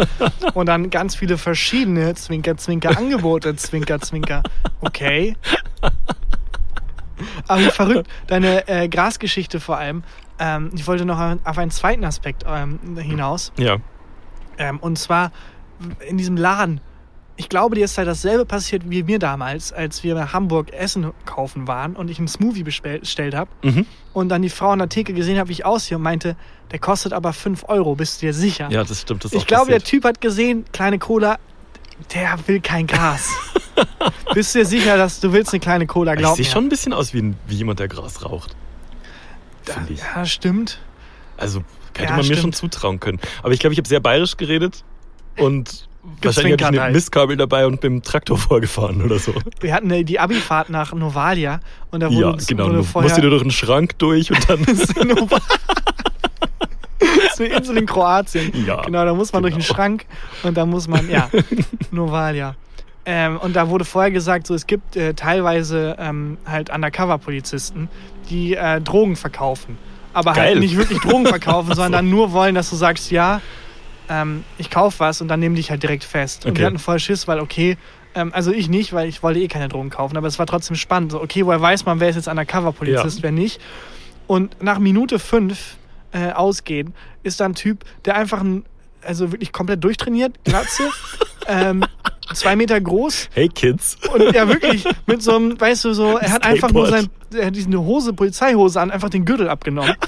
Speaker 1: Und dann ganz viele verschiedene Zwinker-Zwinker-Angebote. Zwinker-Zwinker. Okay. Aber wie verrückt. Deine äh, Grasgeschichte vor allem. Ähm, ich wollte noch auf einen zweiten Aspekt ähm, hinaus.
Speaker 2: Ja.
Speaker 1: Ähm, und zwar in diesem Laden. Ich glaube, dir ist halt dasselbe passiert wie mir damals, als wir in Hamburg Essen kaufen waren und ich einen Smoothie bestell- bestellt habe.
Speaker 2: Mhm.
Speaker 1: Und dann die Frau an der Theke gesehen hat, wie ich aussehe und meinte, der kostet aber 5 Euro, bist du dir sicher?
Speaker 2: Ja, das stimmt. Das
Speaker 1: ich glaube, der
Speaker 2: passiert.
Speaker 1: Typ hat gesehen, kleine Cola, der will kein Gras. bist du dir sicher, dass du willst eine kleine Cola?
Speaker 2: Ich
Speaker 1: Glaub
Speaker 2: sehe schon ein bisschen aus wie, ein, wie jemand, der Gras raucht. Finde ich.
Speaker 1: Ja, stimmt.
Speaker 2: Also hätte
Speaker 1: Ja,
Speaker 2: man mir schon
Speaker 1: stimmt.
Speaker 2: zutrauen können. Aber ich glaube, ich habe sehr bayerisch geredet und wahrscheinlich hatte ich
Speaker 1: Gezwinkert
Speaker 2: ein
Speaker 1: halt.
Speaker 2: Mistkabel dabei und bin mit dem Traktor vorgefahren oder so.
Speaker 1: Wir hatten äh, die Abifahrt nach Novalia und da wurde
Speaker 2: ja,
Speaker 1: uns
Speaker 2: genau.
Speaker 1: wurde
Speaker 2: Du
Speaker 1: vorher
Speaker 2: musst wieder durch einen Schrank durch und dann.
Speaker 1: Das ist eine eine Insel in Kroatien.
Speaker 2: Ja,
Speaker 1: Genau, da muss man durch einen
Speaker 2: genau.
Speaker 1: Schrank und da muss man, ja, Novalia. Ähm, und da wurde vorher gesagt, so es gibt äh, teilweise ähm, halt Undercover-Polizisten, die äh, Drogen verkaufen. Aber
Speaker 2: Geil.
Speaker 1: halt nicht wirklich Drogen verkaufen, sondern nur wollen, dass du sagst, ja, ähm, ich kauf was und dann nehmen dich halt direkt fest. Und
Speaker 2: Okay.
Speaker 1: wir hatten voll Schiss, weil okay, ähm, also ich nicht, weil ich wollte eh keine Drogen kaufen, aber es war trotzdem spannend. So, okay, woher weiß man, wer ist jetzt Undercover-Polizist,
Speaker 2: Ja.
Speaker 1: wer nicht? Und nach Minute fünf äh, ausgehen ist da ein Typ, der einfach ein, also wirklich komplett durchtrainiert, Glatze, ähm, zwei Meter groß
Speaker 2: hey Kids.
Speaker 1: und ja wirklich mit so einem, weißt du, so, er hat einfach nur sein, er hat diese Hose, Polizeihose an, einfach den Gürtel abgenommen.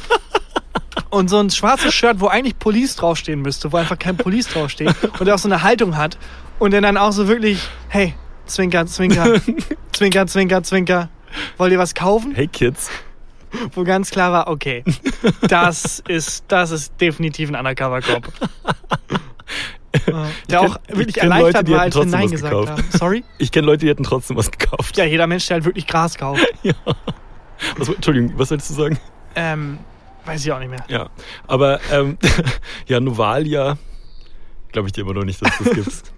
Speaker 1: Und so ein schwarzes Shirt, wo eigentlich Police draufstehen müsste, wo einfach kein Police draufsteht und der auch so eine Haltung hat und der dann auch so wirklich, hey, Zwinker, Zwinker, Zwinker, Zwinker, Zwinker, wollt ihr was kaufen?
Speaker 2: Hey Kids.
Speaker 1: Wo ganz klar war, okay, das ist, das ist definitiv ein Undercover-Cop. Der auch
Speaker 2: kenn- ich
Speaker 1: wirklich erleichtert
Speaker 2: Leute, die
Speaker 1: war, als wir Nein gesagt
Speaker 2: gekauft.
Speaker 1: haben. Sorry?
Speaker 2: Ich kenne Leute, die hätten trotzdem was gekauft.
Speaker 1: Ja, jeder Mensch, der halt wirklich Gras kauft.
Speaker 2: Was, Entschuldigung, was solltest du sagen?
Speaker 1: Ähm, weiß ich auch nicht mehr.
Speaker 2: Ja. Aber ähm, ja, Novalia glaube ich dir immer noch nicht, dass das gibt.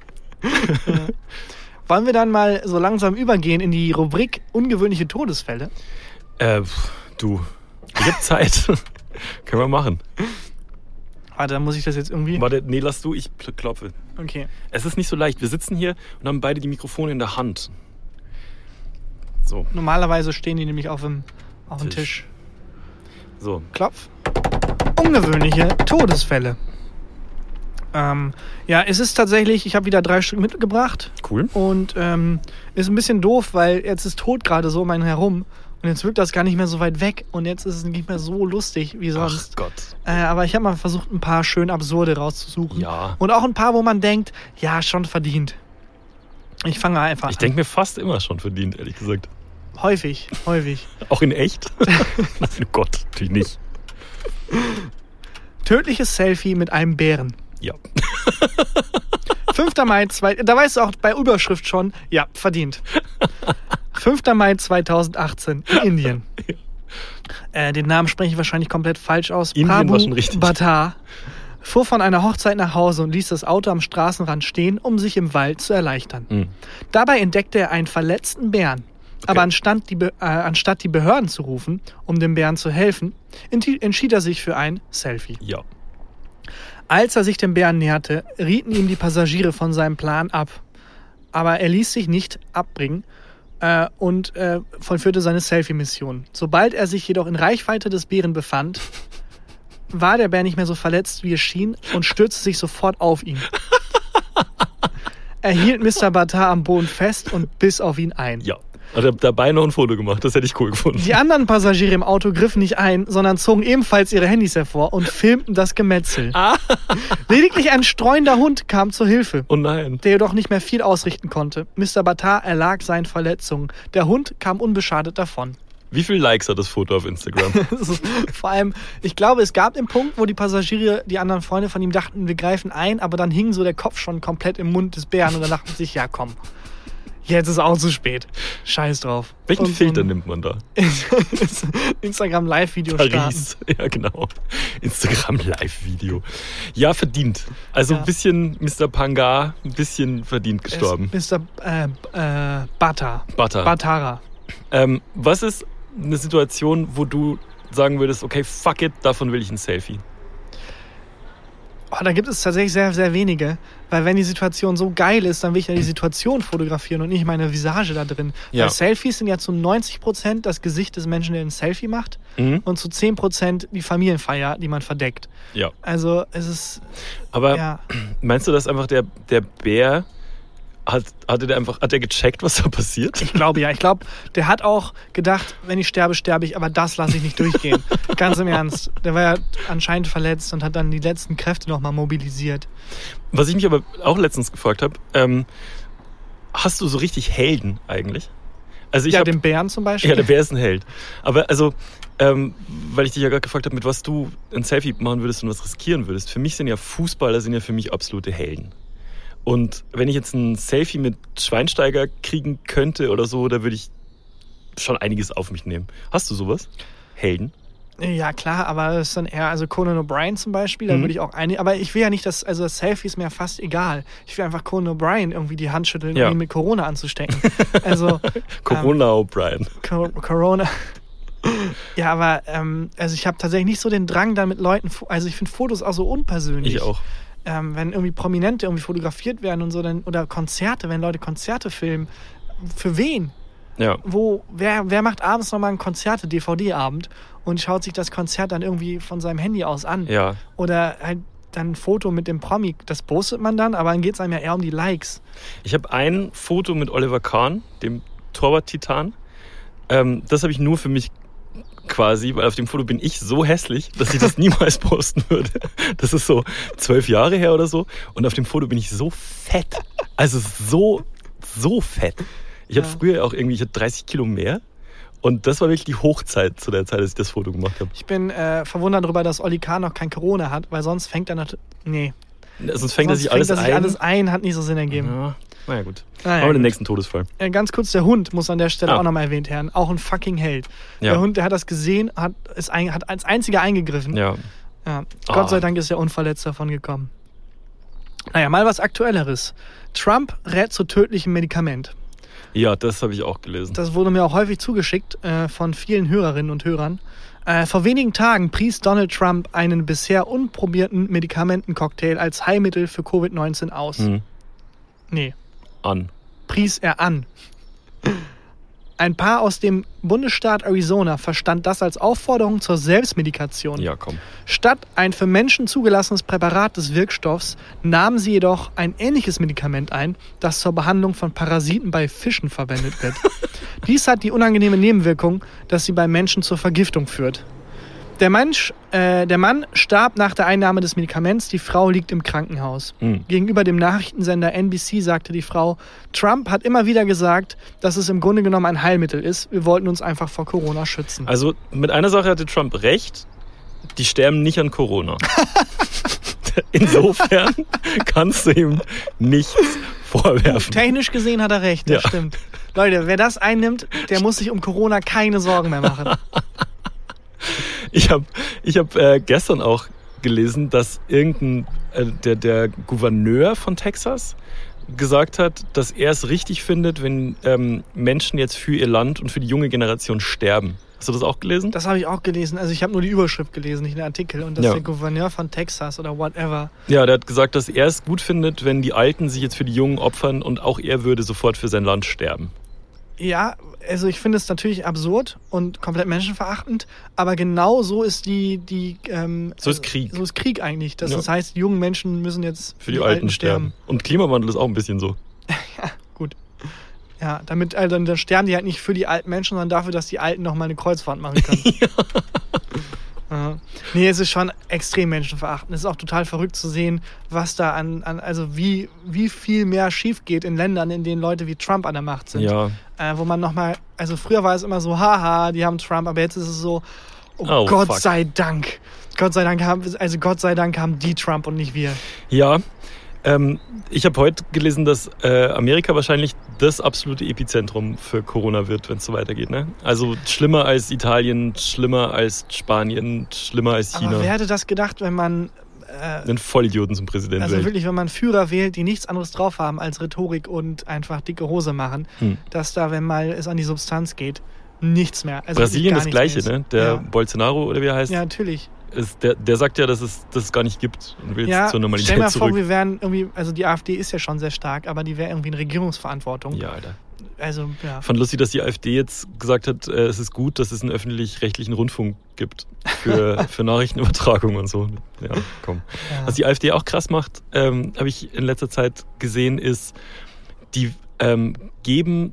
Speaker 1: Wollen wir dann mal so langsam übergehen in die Rubrik ungewöhnliche Todesfälle?
Speaker 2: äh, pf, du, ich hab Zeit. Können wir machen.
Speaker 1: Warte, dann muss ich das jetzt irgendwie.
Speaker 2: Warte, nee, lass du, ich klopfe.
Speaker 1: Okay.
Speaker 2: Es ist nicht so leicht. Wir sitzen hier und haben beide die Mikrofone in der Hand. So,
Speaker 1: Normalerweise stehen die nämlich auf dem, auf dem
Speaker 2: Tisch.
Speaker 1: Tisch.
Speaker 2: so.
Speaker 1: Klopf. Ungewöhnliche Todesfälle. Ähm, ja, es ist tatsächlich, ich habe wieder drei Stück mitgebracht
Speaker 2: Cool.
Speaker 1: und ähm, ist ein bisschen doof, weil jetzt ist tot gerade so um einen herum und jetzt wirkt das gar nicht mehr so weit weg und jetzt ist es nicht mehr so lustig wie
Speaker 2: Ach
Speaker 1: sonst.
Speaker 2: Gott.
Speaker 1: Äh, aber ich habe mal versucht, ein paar schön absurde rauszusuchen.
Speaker 2: Ja.
Speaker 1: Und auch ein paar, wo man denkt, ja, schon verdient. Ich fange einfach
Speaker 2: Ich
Speaker 1: an.
Speaker 2: denke mir fast immer schon verdient, ehrlich gesagt.
Speaker 1: Häufig, häufig.
Speaker 2: Auch in echt? oh Gott, natürlich nicht.
Speaker 1: Tödliches Selfie mit einem Bären.
Speaker 2: Ja.
Speaker 1: 5. Mai, zwei, da weißt du auch bei Überschrift schon, ja, verdient. 5. Mai 2018 in Indien. Äh, den Namen spreche ich wahrscheinlich komplett falsch aus.
Speaker 2: Indien
Speaker 1: Prabhu. Bhattar fuhr von einer Hochzeit nach Hause und ließ das Auto am Straßenrand stehen, um sich im Wald zu erleichtern.
Speaker 2: Hm.
Speaker 1: Dabei entdeckte er einen verletzten Bären. Aber anstatt die, Be äh, anstatt die Behörden zu rufen, um dem Bären zu helfen, entschied er sich für ein Selfie.
Speaker 2: Ja.
Speaker 1: Als er sich dem Bären näherte, rieten ihm die Passagiere von seinem Plan ab. Aber er ließ sich nicht abbringen äh, und äh, vollführte seine Selfie-Mission. Sobald er sich jedoch in Reichweite des Bären befand, war der Bär nicht mehr so verletzt, wie es schien, und stürzte sich sofort auf ihn. Er hielt Mr. Batar am Boden fest und biss auf ihn ein.
Speaker 2: Ja. Hat er dabei noch ein Foto gemacht. Das hätte ich cool gefunden.
Speaker 1: Die anderen Passagiere im Auto griffen nicht ein, sondern zogen ebenfalls ihre Handys hervor und filmten das Gemetzel. Lediglich ein streuender Hund kam zur Hilfe,
Speaker 2: Oh nein.
Speaker 1: der jedoch nicht mehr viel ausrichten konnte. Mr. Batar erlag seinen Verletzungen. Der Hund kam unbeschadet davon.
Speaker 2: Wie viele Likes hat das Foto auf Instagram?
Speaker 1: Vor allem, ich glaube, es gab den Punkt, wo die Passagiere, die anderen Freunde von ihm dachten, wir greifen ein, aber dann hing so der Kopf schon komplett im Mund des Bären und dann dachten sie sich, ja komm, jetzt ist auch zu spät. Scheiß drauf.
Speaker 2: Welchen
Speaker 1: Und
Speaker 2: Filter nimmt man da?
Speaker 1: Instagram Live-Video starten.
Speaker 2: Paris. Ja, genau. Instagram Live-Video. Ja, verdient. Also
Speaker 1: Ja.
Speaker 2: ein bisschen Mr. Panga, ein bisschen verdient gestorben.
Speaker 1: Ist Mr. Äh, äh, Bata.
Speaker 2: Butter.
Speaker 1: Batara.
Speaker 2: Ähm, was ist eine Situation, wo du sagen würdest, okay, fuck it, davon will ich ein Selfie?
Speaker 1: Oh, da gibt es tatsächlich sehr, sehr wenige. Weil wenn die Situation so geil ist, dann will ich ja die Situation fotografieren und nicht meine Visage da drin.
Speaker 2: Ja.
Speaker 1: Weil Selfies sind ja zu 90% das Gesicht des Menschen, der ein Selfie macht.
Speaker 2: Mhm.
Speaker 1: Und zu 10% die Familienfeier, die man verdeckt.
Speaker 2: Ja.
Speaker 1: Also es ist,
Speaker 2: Aber
Speaker 1: ja.
Speaker 2: meinst du, dass einfach der, der Bär hat, hatte der einfach, hat der gecheckt, was da passiert?
Speaker 1: Ich glaube ja. Ich glaube, der hat auch gedacht, wenn ich sterbe, sterbe ich, aber das lasse ich nicht durchgehen. Ganz im Ernst. Der war ja anscheinend verletzt und hat dann die letzten Kräfte nochmal mobilisiert.
Speaker 2: Was ich mich aber auch letztens gefragt habe, ähm, hast du so richtig Helden eigentlich? Also ich
Speaker 1: ja,
Speaker 2: hab,
Speaker 1: den Bären zum Beispiel.
Speaker 2: Ja, der Bär ist ein Held. Aber also, ähm, weil ich dich ja gerade gefragt habe, mit was du ein Selfie machen würdest und was riskieren würdest. Für mich sind ja Fußballer sind ja für mich absolute Helden. Und wenn ich jetzt ein Selfie mit Schweinsteiger kriegen könnte oder so, da würde ich schon einiges auf mich nehmen. Hast du sowas? Helden?
Speaker 1: Ja, klar, aber das ist dann eher, also Conan O'Brien zum Beispiel, da
Speaker 2: Mhm.
Speaker 1: würde ich auch eine, aber ich will ja nicht, dass, also das Selfie ist mir fast egal. Ich will einfach Conan O'Brien irgendwie die Hand schütteln,
Speaker 2: Ja.
Speaker 1: um ihn mit Corona anzustecken. Also,
Speaker 2: Corona O'Brien.
Speaker 1: Co Corona. Ja, aber ähm, also ich habe tatsächlich nicht so den Drang, dann mit Leuten, also ich finde Fotos auch so unpersönlich.
Speaker 2: Ich auch.
Speaker 1: Ähm, wenn irgendwie Prominente irgendwie fotografiert werden und so, dann, oder Konzerte, wenn Leute Konzerte filmen, für wen?
Speaker 2: Ja.
Speaker 1: wo, wer, wer macht abends nochmal einen Konzerte, DVD-Abend und schaut sich das Konzert dann irgendwie von seinem Handy aus an?
Speaker 2: Ja.
Speaker 1: Oder halt dann ein Foto mit dem Promi, das postet man dann, aber dann geht es einem ja eher um die Likes.
Speaker 2: Ich habe ein Foto mit Oliver Kahn, dem Torwart-Titan. Ähm, das habe ich nur für mich quasi, weil auf dem Foto bin ich so hässlich, dass ich das niemals posten würde. Das ist so zwölf Jahre her oder so. Und auf dem Foto bin ich so fett. Also so, so fett. Ich hatte
Speaker 1: Ja.
Speaker 2: früher auch irgendwie, ich hatte 30 Kilo mehr. Und das war wirklich die Hochzeit zu der Zeit, als ich das Foto gemacht habe.
Speaker 1: Ich bin äh, verwundert darüber, dass Olli Kahn noch kein Corona hat, weil sonst fängt er natürlich. Nee.
Speaker 2: Sonst fängt er
Speaker 1: sonst
Speaker 2: sich alles
Speaker 1: fängt er sich
Speaker 2: ein.
Speaker 1: alles ein, hat nicht so Sinn ergeben.
Speaker 2: Ja, naja, gut.
Speaker 1: Naja,
Speaker 2: Machen wir den
Speaker 1: gut.
Speaker 2: nächsten Todesfall.
Speaker 1: Äh, ganz kurz, der Hund muss an der Stelle
Speaker 2: Ah.
Speaker 1: auch nochmal erwähnt werden. Auch ein fucking Held.
Speaker 2: Ja.
Speaker 1: Der Hund, der hat das gesehen, hat, ist ein, hat als einziger eingegriffen.
Speaker 2: Ja.
Speaker 1: Ja,
Speaker 2: Ah.
Speaker 1: Gott sei Dank ist er unverletzt davon gekommen. Naja, mal was Aktuelleres. Trump rät zu tödlichem Medikament.
Speaker 2: Ja, das habe ich auch gelesen.
Speaker 1: Das wurde mir auch häufig zugeschickt äh, von vielen Hörerinnen und Hörern. Äh, vor wenigen Tagen pries Donald Trump einen bisher unprobierten Medikamentencocktail als Heilmittel für Covid-19 aus.
Speaker 2: Hm.
Speaker 1: Nee,
Speaker 2: An.
Speaker 1: pries er an. Ein Paar aus dem Bundesstaat Arizona verstand das als Aufforderung zur Selbstmedikation.
Speaker 2: Ja, komm.
Speaker 1: Statt ein für Menschen zugelassenes Präparat des Wirkstoffs nahmen sie jedoch ein ähnliches Medikament ein, das zur Behandlung von Parasiten bei Fischen verwendet wird. Dies hat die unangenehme Nebenwirkung, dass sie bei Menschen zur Vergiftung führt. Der, Mensch, äh, der Mann starb nach der Einnahme des Medikaments, die Frau liegt im Krankenhaus.
Speaker 2: Hm.
Speaker 1: Gegenüber dem Nachrichtensender NBC sagte die Frau, Trump hat immer wieder gesagt, dass es im Grunde genommen ein Heilmittel ist. Wir wollten uns einfach vor Corona schützen.
Speaker 2: Also mit einer Sache hatte Trump recht. Die sterben nicht an Corona. insofern kannst du ihm nichts vorwerfen.
Speaker 1: Technisch gesehen hat er recht, das
Speaker 2: Ja.
Speaker 1: stimmt. Leute, wer das einnimmt, der muss sich um Corona keine Sorgen mehr machen.
Speaker 2: Ich habe ich hab, äh, gestern auch gelesen, dass irgendein, äh, der, der Gouverneur von Texas gesagt hat, dass er es richtig findet, wenn ähm, Menschen jetzt für ihr Land und für die junge Generation sterben. Hast du das auch gelesen?
Speaker 1: Das habe ich auch gelesen. Also ich habe nur die Überschrift gelesen, nicht den Artikel. Und dass
Speaker 2: Ja.
Speaker 1: der Gouverneur von Texas oder whatever.
Speaker 2: Ja, der hat gesagt, dass er es gut findet, wenn die Alten sich jetzt für die Jungen opfern und auch er würde sofort für sein Land sterben.
Speaker 1: Ja, also ich finde es natürlich absurd und komplett menschenverachtend, aber genau so ist die, die ähm,
Speaker 2: So ist Krieg.
Speaker 1: So ist Krieg eigentlich. Das,
Speaker 2: Ja.
Speaker 1: das heißt, die jungen Menschen müssen jetzt
Speaker 2: Für die, Alten sterben. Und Klimawandel ist auch ein bisschen so.
Speaker 1: Gut. Ja, damit, also dann, sterben die halt nicht für die alten Menschen, sondern dafür, dass die Alten noch mal eine Kreuzfahrt machen können. ja. Nee, es ist schon extrem menschenverachtend. Es ist auch total verrückt zu sehen, was da an, an also wie, wie viel mehr schief geht in Ländern, in denen Leute wie Trump an der Macht sind.
Speaker 2: Ja.
Speaker 1: Äh, wo man nochmal, also früher war es immer so, haha, die haben Trump, aber jetzt ist es so, oh,
Speaker 2: Oh,
Speaker 1: Gott
Speaker 2: fuck.
Speaker 1: sei Dank. Gott sei Dank haben, also Gott sei Dank haben die Trump und nicht wir.
Speaker 2: Ja, ähm, ich habe heute gelesen, dass äh, Amerika wahrscheinlich das absolute Epizentrum für Corona wird, wenn es so weitergeht. Ne? Also schlimmer als Italien, schlimmer als Spanien, schlimmer als
Speaker 1: Aber
Speaker 2: China.
Speaker 1: wer hätte das gedacht, wenn man äh,
Speaker 2: Einen Vollidioten zum Präsidenten
Speaker 1: Also wirklich, wenn man Führer wählt, die nichts anderes drauf haben als Rhetorik und einfach dicke Hose machen,
Speaker 2: Hm.
Speaker 1: dass da, wenn mal es an die Substanz geht, nichts mehr. Also
Speaker 2: Brasilien das Gleiche, ne? Der
Speaker 1: ja.
Speaker 2: Bolsonaro oder wie er heißt,
Speaker 1: ja, natürlich.
Speaker 2: Ist, der, der sagt ja, dass es das gar nicht gibt und will
Speaker 1: Ja,
Speaker 2: jetzt zur
Speaker 1: stell
Speaker 2: Normalität
Speaker 1: mal vor,
Speaker 2: zurück.
Speaker 1: wir wären irgendwie, also die AfD ist ja schon sehr stark, aber die wäre irgendwie in Regierungsverantwortung.
Speaker 2: ja, Alter.
Speaker 1: Also, ja.
Speaker 2: Fand lustig, dass die AfD jetzt gesagt hat, äh, es ist gut, dass es einen öffentlich-rechtlichen Rundfunk gibt für, für Nachrichtenübertragung und so. Ja, komm.
Speaker 1: ja.
Speaker 2: Was die AfD auch krass macht, ähm, habe ich in letzter Zeit gesehen, ist, die ähm, geben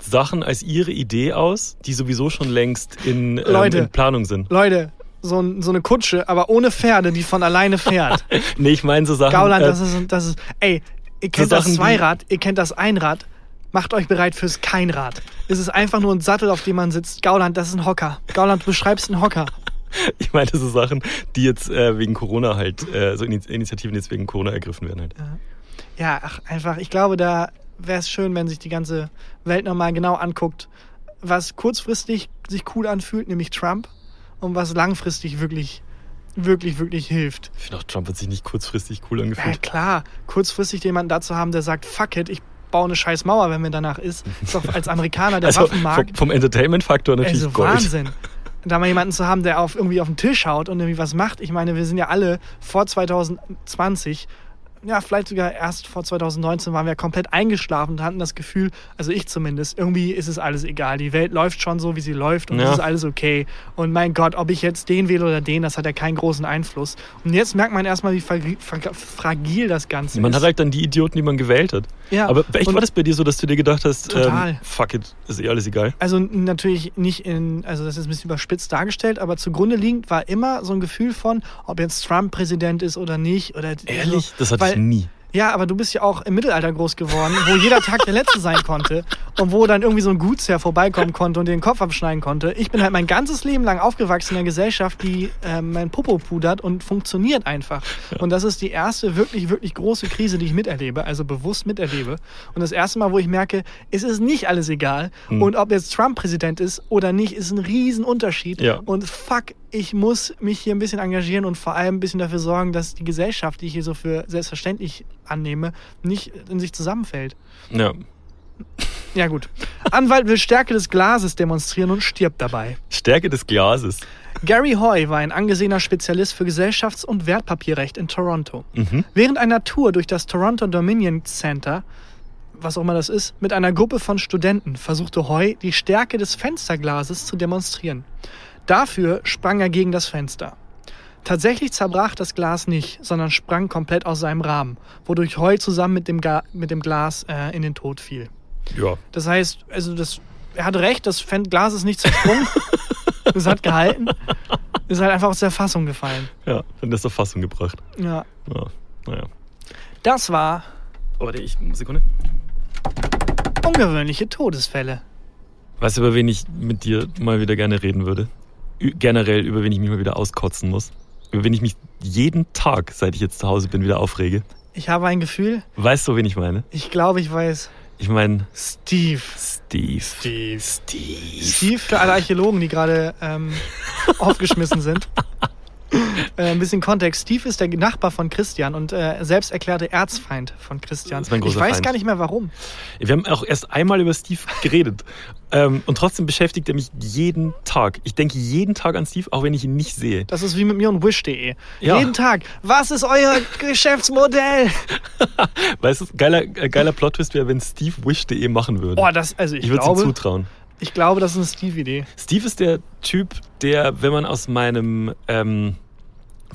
Speaker 2: Sachen als ihre Idee aus, die sowieso schon längst in, ähm,
Speaker 1: Leute.
Speaker 2: in Planung sind.
Speaker 1: Leute, so, ein- so eine Kutsche, aber ohne Pferde, die von alleine fährt.
Speaker 2: Nee, ich meine so Sachen.
Speaker 1: Gauland,
Speaker 2: äh,
Speaker 1: das ist, das ist, ey, ihr kennt
Speaker 2: So
Speaker 1: das
Speaker 2: Sachen
Speaker 1: Zweirad, ihr kennt das Einrad, macht euch bereit fürs Keinrad. Es ist einfach nur ein Sattel, auf dem man sitzt. Gauland, das ist ein Hocker. Gauland, du beschreibst einen Hocker.
Speaker 2: ich meine so Sachen, die jetzt äh, wegen Corona halt, äh, so Ini- Initiativen jetzt wegen Corona ergriffen werden halt.
Speaker 1: Ja, ach, einfach, ich glaube, da wäre es schön, wenn sich die ganze Welt nochmal genau anguckt, was kurzfristig sich cool anfühlt, nämlich Trump, und was langfristig wirklich, wirklich, wirklich hilft.
Speaker 2: Ich finde auch, Trump hat sich nicht kurzfristig cool
Speaker 1: Ja,
Speaker 2: angefühlt.
Speaker 1: klar, kurzfristig jemanden dazu haben, der sagt, fuck it, ich baue eine scheiß Mauer, wenn mir danach ist. Ist doch als Amerikaner der
Speaker 2: also
Speaker 1: Waffenmarkt.
Speaker 2: vom, vom Entertainment-Faktor natürlich
Speaker 1: Also
Speaker 2: Gold.
Speaker 1: Wahnsinn. Da mal jemanden zu haben, der auf, irgendwie auf den Tisch haut und irgendwie was macht. Ich meine, wir sind ja alle vor 2020, ja, vielleicht sogar erst vor 2019 waren wir komplett eingeschlafen und hatten das Gefühl, also ich zumindest, irgendwie ist es alles egal. Die Welt läuft schon so, wie sie läuft und
Speaker 2: Ja.
Speaker 1: es ist alles okay. Und mein Gott, ob ich jetzt den wähle oder den, das hat ja keinen großen Einfluss. Und jetzt merkt man erstmal, wie fragi- fra- fragil das Ganze
Speaker 2: Man
Speaker 1: ist.
Speaker 2: hat halt dann die Idioten, die man gewählt hat.
Speaker 1: Ja.
Speaker 2: Aber echt war das bei dir so, dass du dir gedacht hast,
Speaker 1: Total.
Speaker 2: Ähm, fuck it, ist eh alles egal.
Speaker 1: Also natürlich nicht in, also das ist ein bisschen überspitzt dargestellt, aber zugrunde liegend war immer so ein Gefühl von, ob jetzt Trump Präsident ist oder nicht. Oder
Speaker 2: Ehrlich?
Speaker 1: So,
Speaker 2: Das hatte
Speaker 1: weil,
Speaker 2: ich nie.
Speaker 1: Ja, aber du bist ja auch im Mittelalter groß geworden, wo jeder Tag der letzte sein konnte und wo dann irgendwie so ein Gutsherr vorbeikommen konnte und den Kopf abschneiden konnte. Ich bin halt mein ganzes Leben lang aufgewachsen in einer Gesellschaft, die äh, mein Popo pudert und funktioniert einfach. Und das ist die erste wirklich, wirklich große Krise, die ich miterlebe, also bewusst miterlebe. Und das erste Mal, wo ich merke, es ist nicht alles egal.
Speaker 2: Hm.
Speaker 1: Und ob jetzt Trump Präsident ist oder nicht, ist ein Riesenunterschied.
Speaker 2: Ja.
Speaker 1: Und fuck, ich muss mich hier ein bisschen engagieren und vor allem ein bisschen dafür sorgen, dass die Gesellschaft, die ich hier so für selbstverständlich annehme, nicht in sich zusammenfällt.
Speaker 2: Ja.
Speaker 1: Ja gut. Anwalt will Stärke des Glases demonstrieren und stirbt dabei.
Speaker 2: Stärke des Glases.
Speaker 1: Gary Hoy war ein angesehener Spezialist für Gesellschafts- und Wertpapierrecht in Toronto.
Speaker 2: Mhm.
Speaker 1: Während einer Tour durch das Toronto Dominion Center, was auch immer das ist, mit einer Gruppe von Studenten versuchte Hoy, die Stärke des Fensterglases zu demonstrieren. Dafür sprang er gegen das Fenster. Tatsächlich zerbrach das Glas nicht, sondern sprang komplett aus seinem Rahmen, wodurch Hoy zusammen mit dem, Ga mit dem Glas äh, in den Tod fiel.
Speaker 2: Ja.
Speaker 1: Das heißt, also das, er hatte recht, das Fen Glas ist nicht zersprungen. es hat gehalten. Ist halt einfach aus der Fassung gefallen.
Speaker 2: Ja, dann ist er Fassung gebracht.
Speaker 1: Ja.
Speaker 2: Ja, naja.
Speaker 1: Das war
Speaker 2: Oh, warte, ich, eine Sekunde.
Speaker 1: ungewöhnliche Todesfälle.
Speaker 2: Weißt du, über wen ich mit dir mal wieder gerne reden würde? Generell, über wen ich mich mal wieder auskotzen muss? wenn ich mich jeden Tag, seit ich jetzt zu Hause bin, wieder aufrege?
Speaker 1: Ich habe ein Gefühl,
Speaker 2: Weißt du, wen ich meine?
Speaker 1: ich glaube, ich weiß.
Speaker 2: Ich meine
Speaker 1: Steve.
Speaker 2: Steve.
Speaker 1: Steve.
Speaker 2: Steve.
Speaker 1: Steve für alle Archäologen, die gerade ähm, aufgeschmissen sind. Äh, ein bisschen Kontext. Steve ist der Nachbar von Christian und äh, selbst erklärte Erzfeind von Christian.
Speaker 2: Das ist mein
Speaker 1: ich
Speaker 2: großer
Speaker 1: weiß
Speaker 2: Feind.
Speaker 1: gar nicht mehr warum.
Speaker 2: Wir haben auch erst einmal über Steve geredet. ähm, und trotzdem beschäftigt er mich jeden Tag. Ich denke jeden Tag an Steve, auch wenn ich ihn nicht sehe.
Speaker 1: Das ist wie mit mir und wish.de.
Speaker 2: Ja.
Speaker 1: Jeden Tag. Was ist euer Geschäftsmodell?
Speaker 2: Weißt du, geiler, äh, geiler Plot-Twist wäre, wenn Steve Wish.de machen würde.
Speaker 1: Boah, das, also ich,
Speaker 2: ich würde es ihm zutrauen.
Speaker 1: ich glaube, das ist eine Steve-Idee.
Speaker 2: Steve ist der Typ, der, wenn man aus meinem ähm,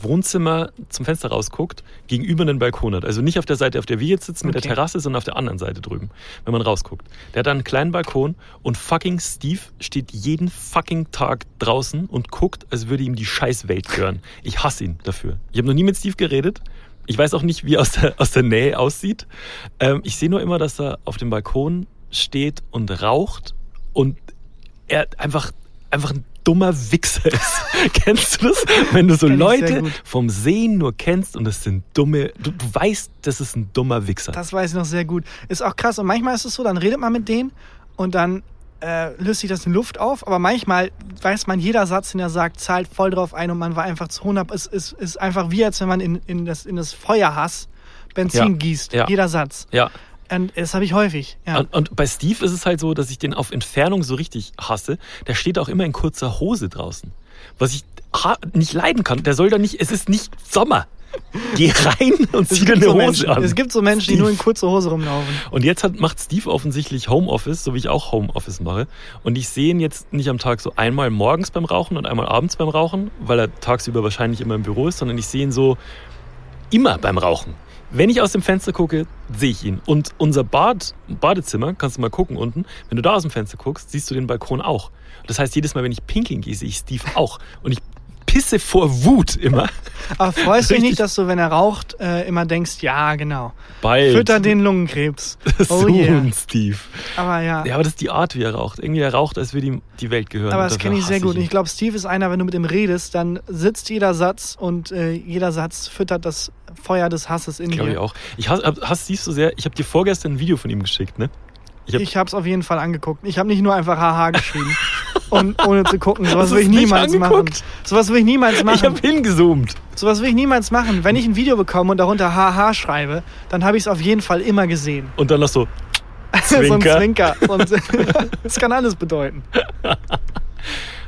Speaker 2: Wohnzimmer zum Fenster rausguckt, gegenüber einen Balkon hat. Also nicht auf der Seite, auf der wir jetzt sitzen mit
Speaker 1: Okay.
Speaker 2: der Terrasse, sondern auf der anderen Seite drüben, wenn man rausguckt. Der hat da einen kleinen Balkon und fucking Steve steht jeden fucking Tag draußen und guckt, als würde ihm die Scheißwelt gehören. Ich hasse ihn dafür. Ich habe noch nie mit Steve geredet. Ich weiß auch nicht, wie er aus der, aus der Nähe aussieht. Ähm, ich sehe nur immer, dass er auf dem Balkon steht und raucht und er einfach, einfach ein dummer Wichser ist. kennst du das? Wenn du so Leute vom Sehen nur kennst und das sind dumme, du, du weißt, das ist ein dummer Wichser.
Speaker 1: Das weiß ich noch sehr gut. Ist auch krass. Und manchmal ist es so, dann redet man mit denen und dann äh, löst sich das in Luft auf. Aber manchmal weiß man, jeder Satz, den er sagt, zahlt voll drauf ein und man war einfach zu 100. Es ist, ist einfach wie, als wenn man in, in, das, in das Feuerhass Benzin
Speaker 2: Ja.
Speaker 1: gießt.
Speaker 2: Ja.
Speaker 1: Jeder Satz.
Speaker 2: ja.
Speaker 1: Und das habe ich häufig. Ja.
Speaker 2: Und, und bei Steve ist es halt so, dass ich den auf Entfernung so richtig hasse. Der steht auch immer in kurzer Hose draußen. Was ich nicht leiden kann. Der soll da nicht, es ist nicht Sommer. Geh rein und zieh dir eine
Speaker 1: so
Speaker 2: Hose
Speaker 1: Menschen,
Speaker 2: an.
Speaker 1: es gibt so Menschen, die
Speaker 2: Steve.
Speaker 1: nur in kurzer Hose rumlaufen.
Speaker 2: Und jetzt hat, macht Steve offensichtlich Homeoffice, so wie ich auch Homeoffice mache. Und ich sehe ihn jetzt nicht am Tag so einmal morgens beim Rauchen und einmal abends beim Rauchen, weil er tagsüber wahrscheinlich immer im Büro ist, sondern ich sehe ihn so immer beim Rauchen. Wenn ich aus dem Fenster gucke, sehe ich ihn. Und unser Bad, Badezimmer, kannst du mal gucken unten, wenn du da aus dem Fenster guckst, siehst du den Balkon auch. Das heißt, jedes Mal, wenn ich pinkeln gehe, sehe ich Steve auch. Und ich pisse vor Wut immer.
Speaker 1: Aber freust du dich nicht, dass du, wenn er raucht, äh, immer denkst, ja, genau.
Speaker 2: Bald.
Speaker 1: Fütter den Lungenkrebs. Oh
Speaker 2: so
Speaker 1: yeah.
Speaker 2: ein Steve.
Speaker 1: Aber ja.
Speaker 2: Ja, aber das ist die Art, wie er raucht. Irgendwie er raucht, als würde ihm die Welt gehören.
Speaker 1: Aber das kenne ich sehr gut. Und
Speaker 2: ihn.
Speaker 1: ich glaube, Steve ist einer, wenn du mit ihm redest, dann sitzt jeder Satz und äh, jeder Satz füttert das Feuer des Hasses in
Speaker 2: Glaube ich
Speaker 1: dir.
Speaker 2: auch. Ich hasse, Steve so sehr. Ich habe dir vorgestern ein Video von ihm geschickt, ne? Ich hab-
Speaker 1: Ich habe es auf jeden Fall angeguckt. Ich habe nicht nur einfach haha geschrieben. und ohne zu gucken. Sowas will ich niemals machen.
Speaker 2: angeguckt?
Speaker 1: Sowas will ich niemals
Speaker 2: Ich
Speaker 1: machen.
Speaker 2: habe hingezoomt.
Speaker 1: Sowas will ich niemals machen. Wenn ich ein Video bekomme und darunter haha schreibe, dann habe ich es auf jeden Fall immer gesehen.
Speaker 2: Und dann noch so,
Speaker 1: so ein
Speaker 2: Zwinker.
Speaker 1: Zwinker. Und das kann alles bedeuten.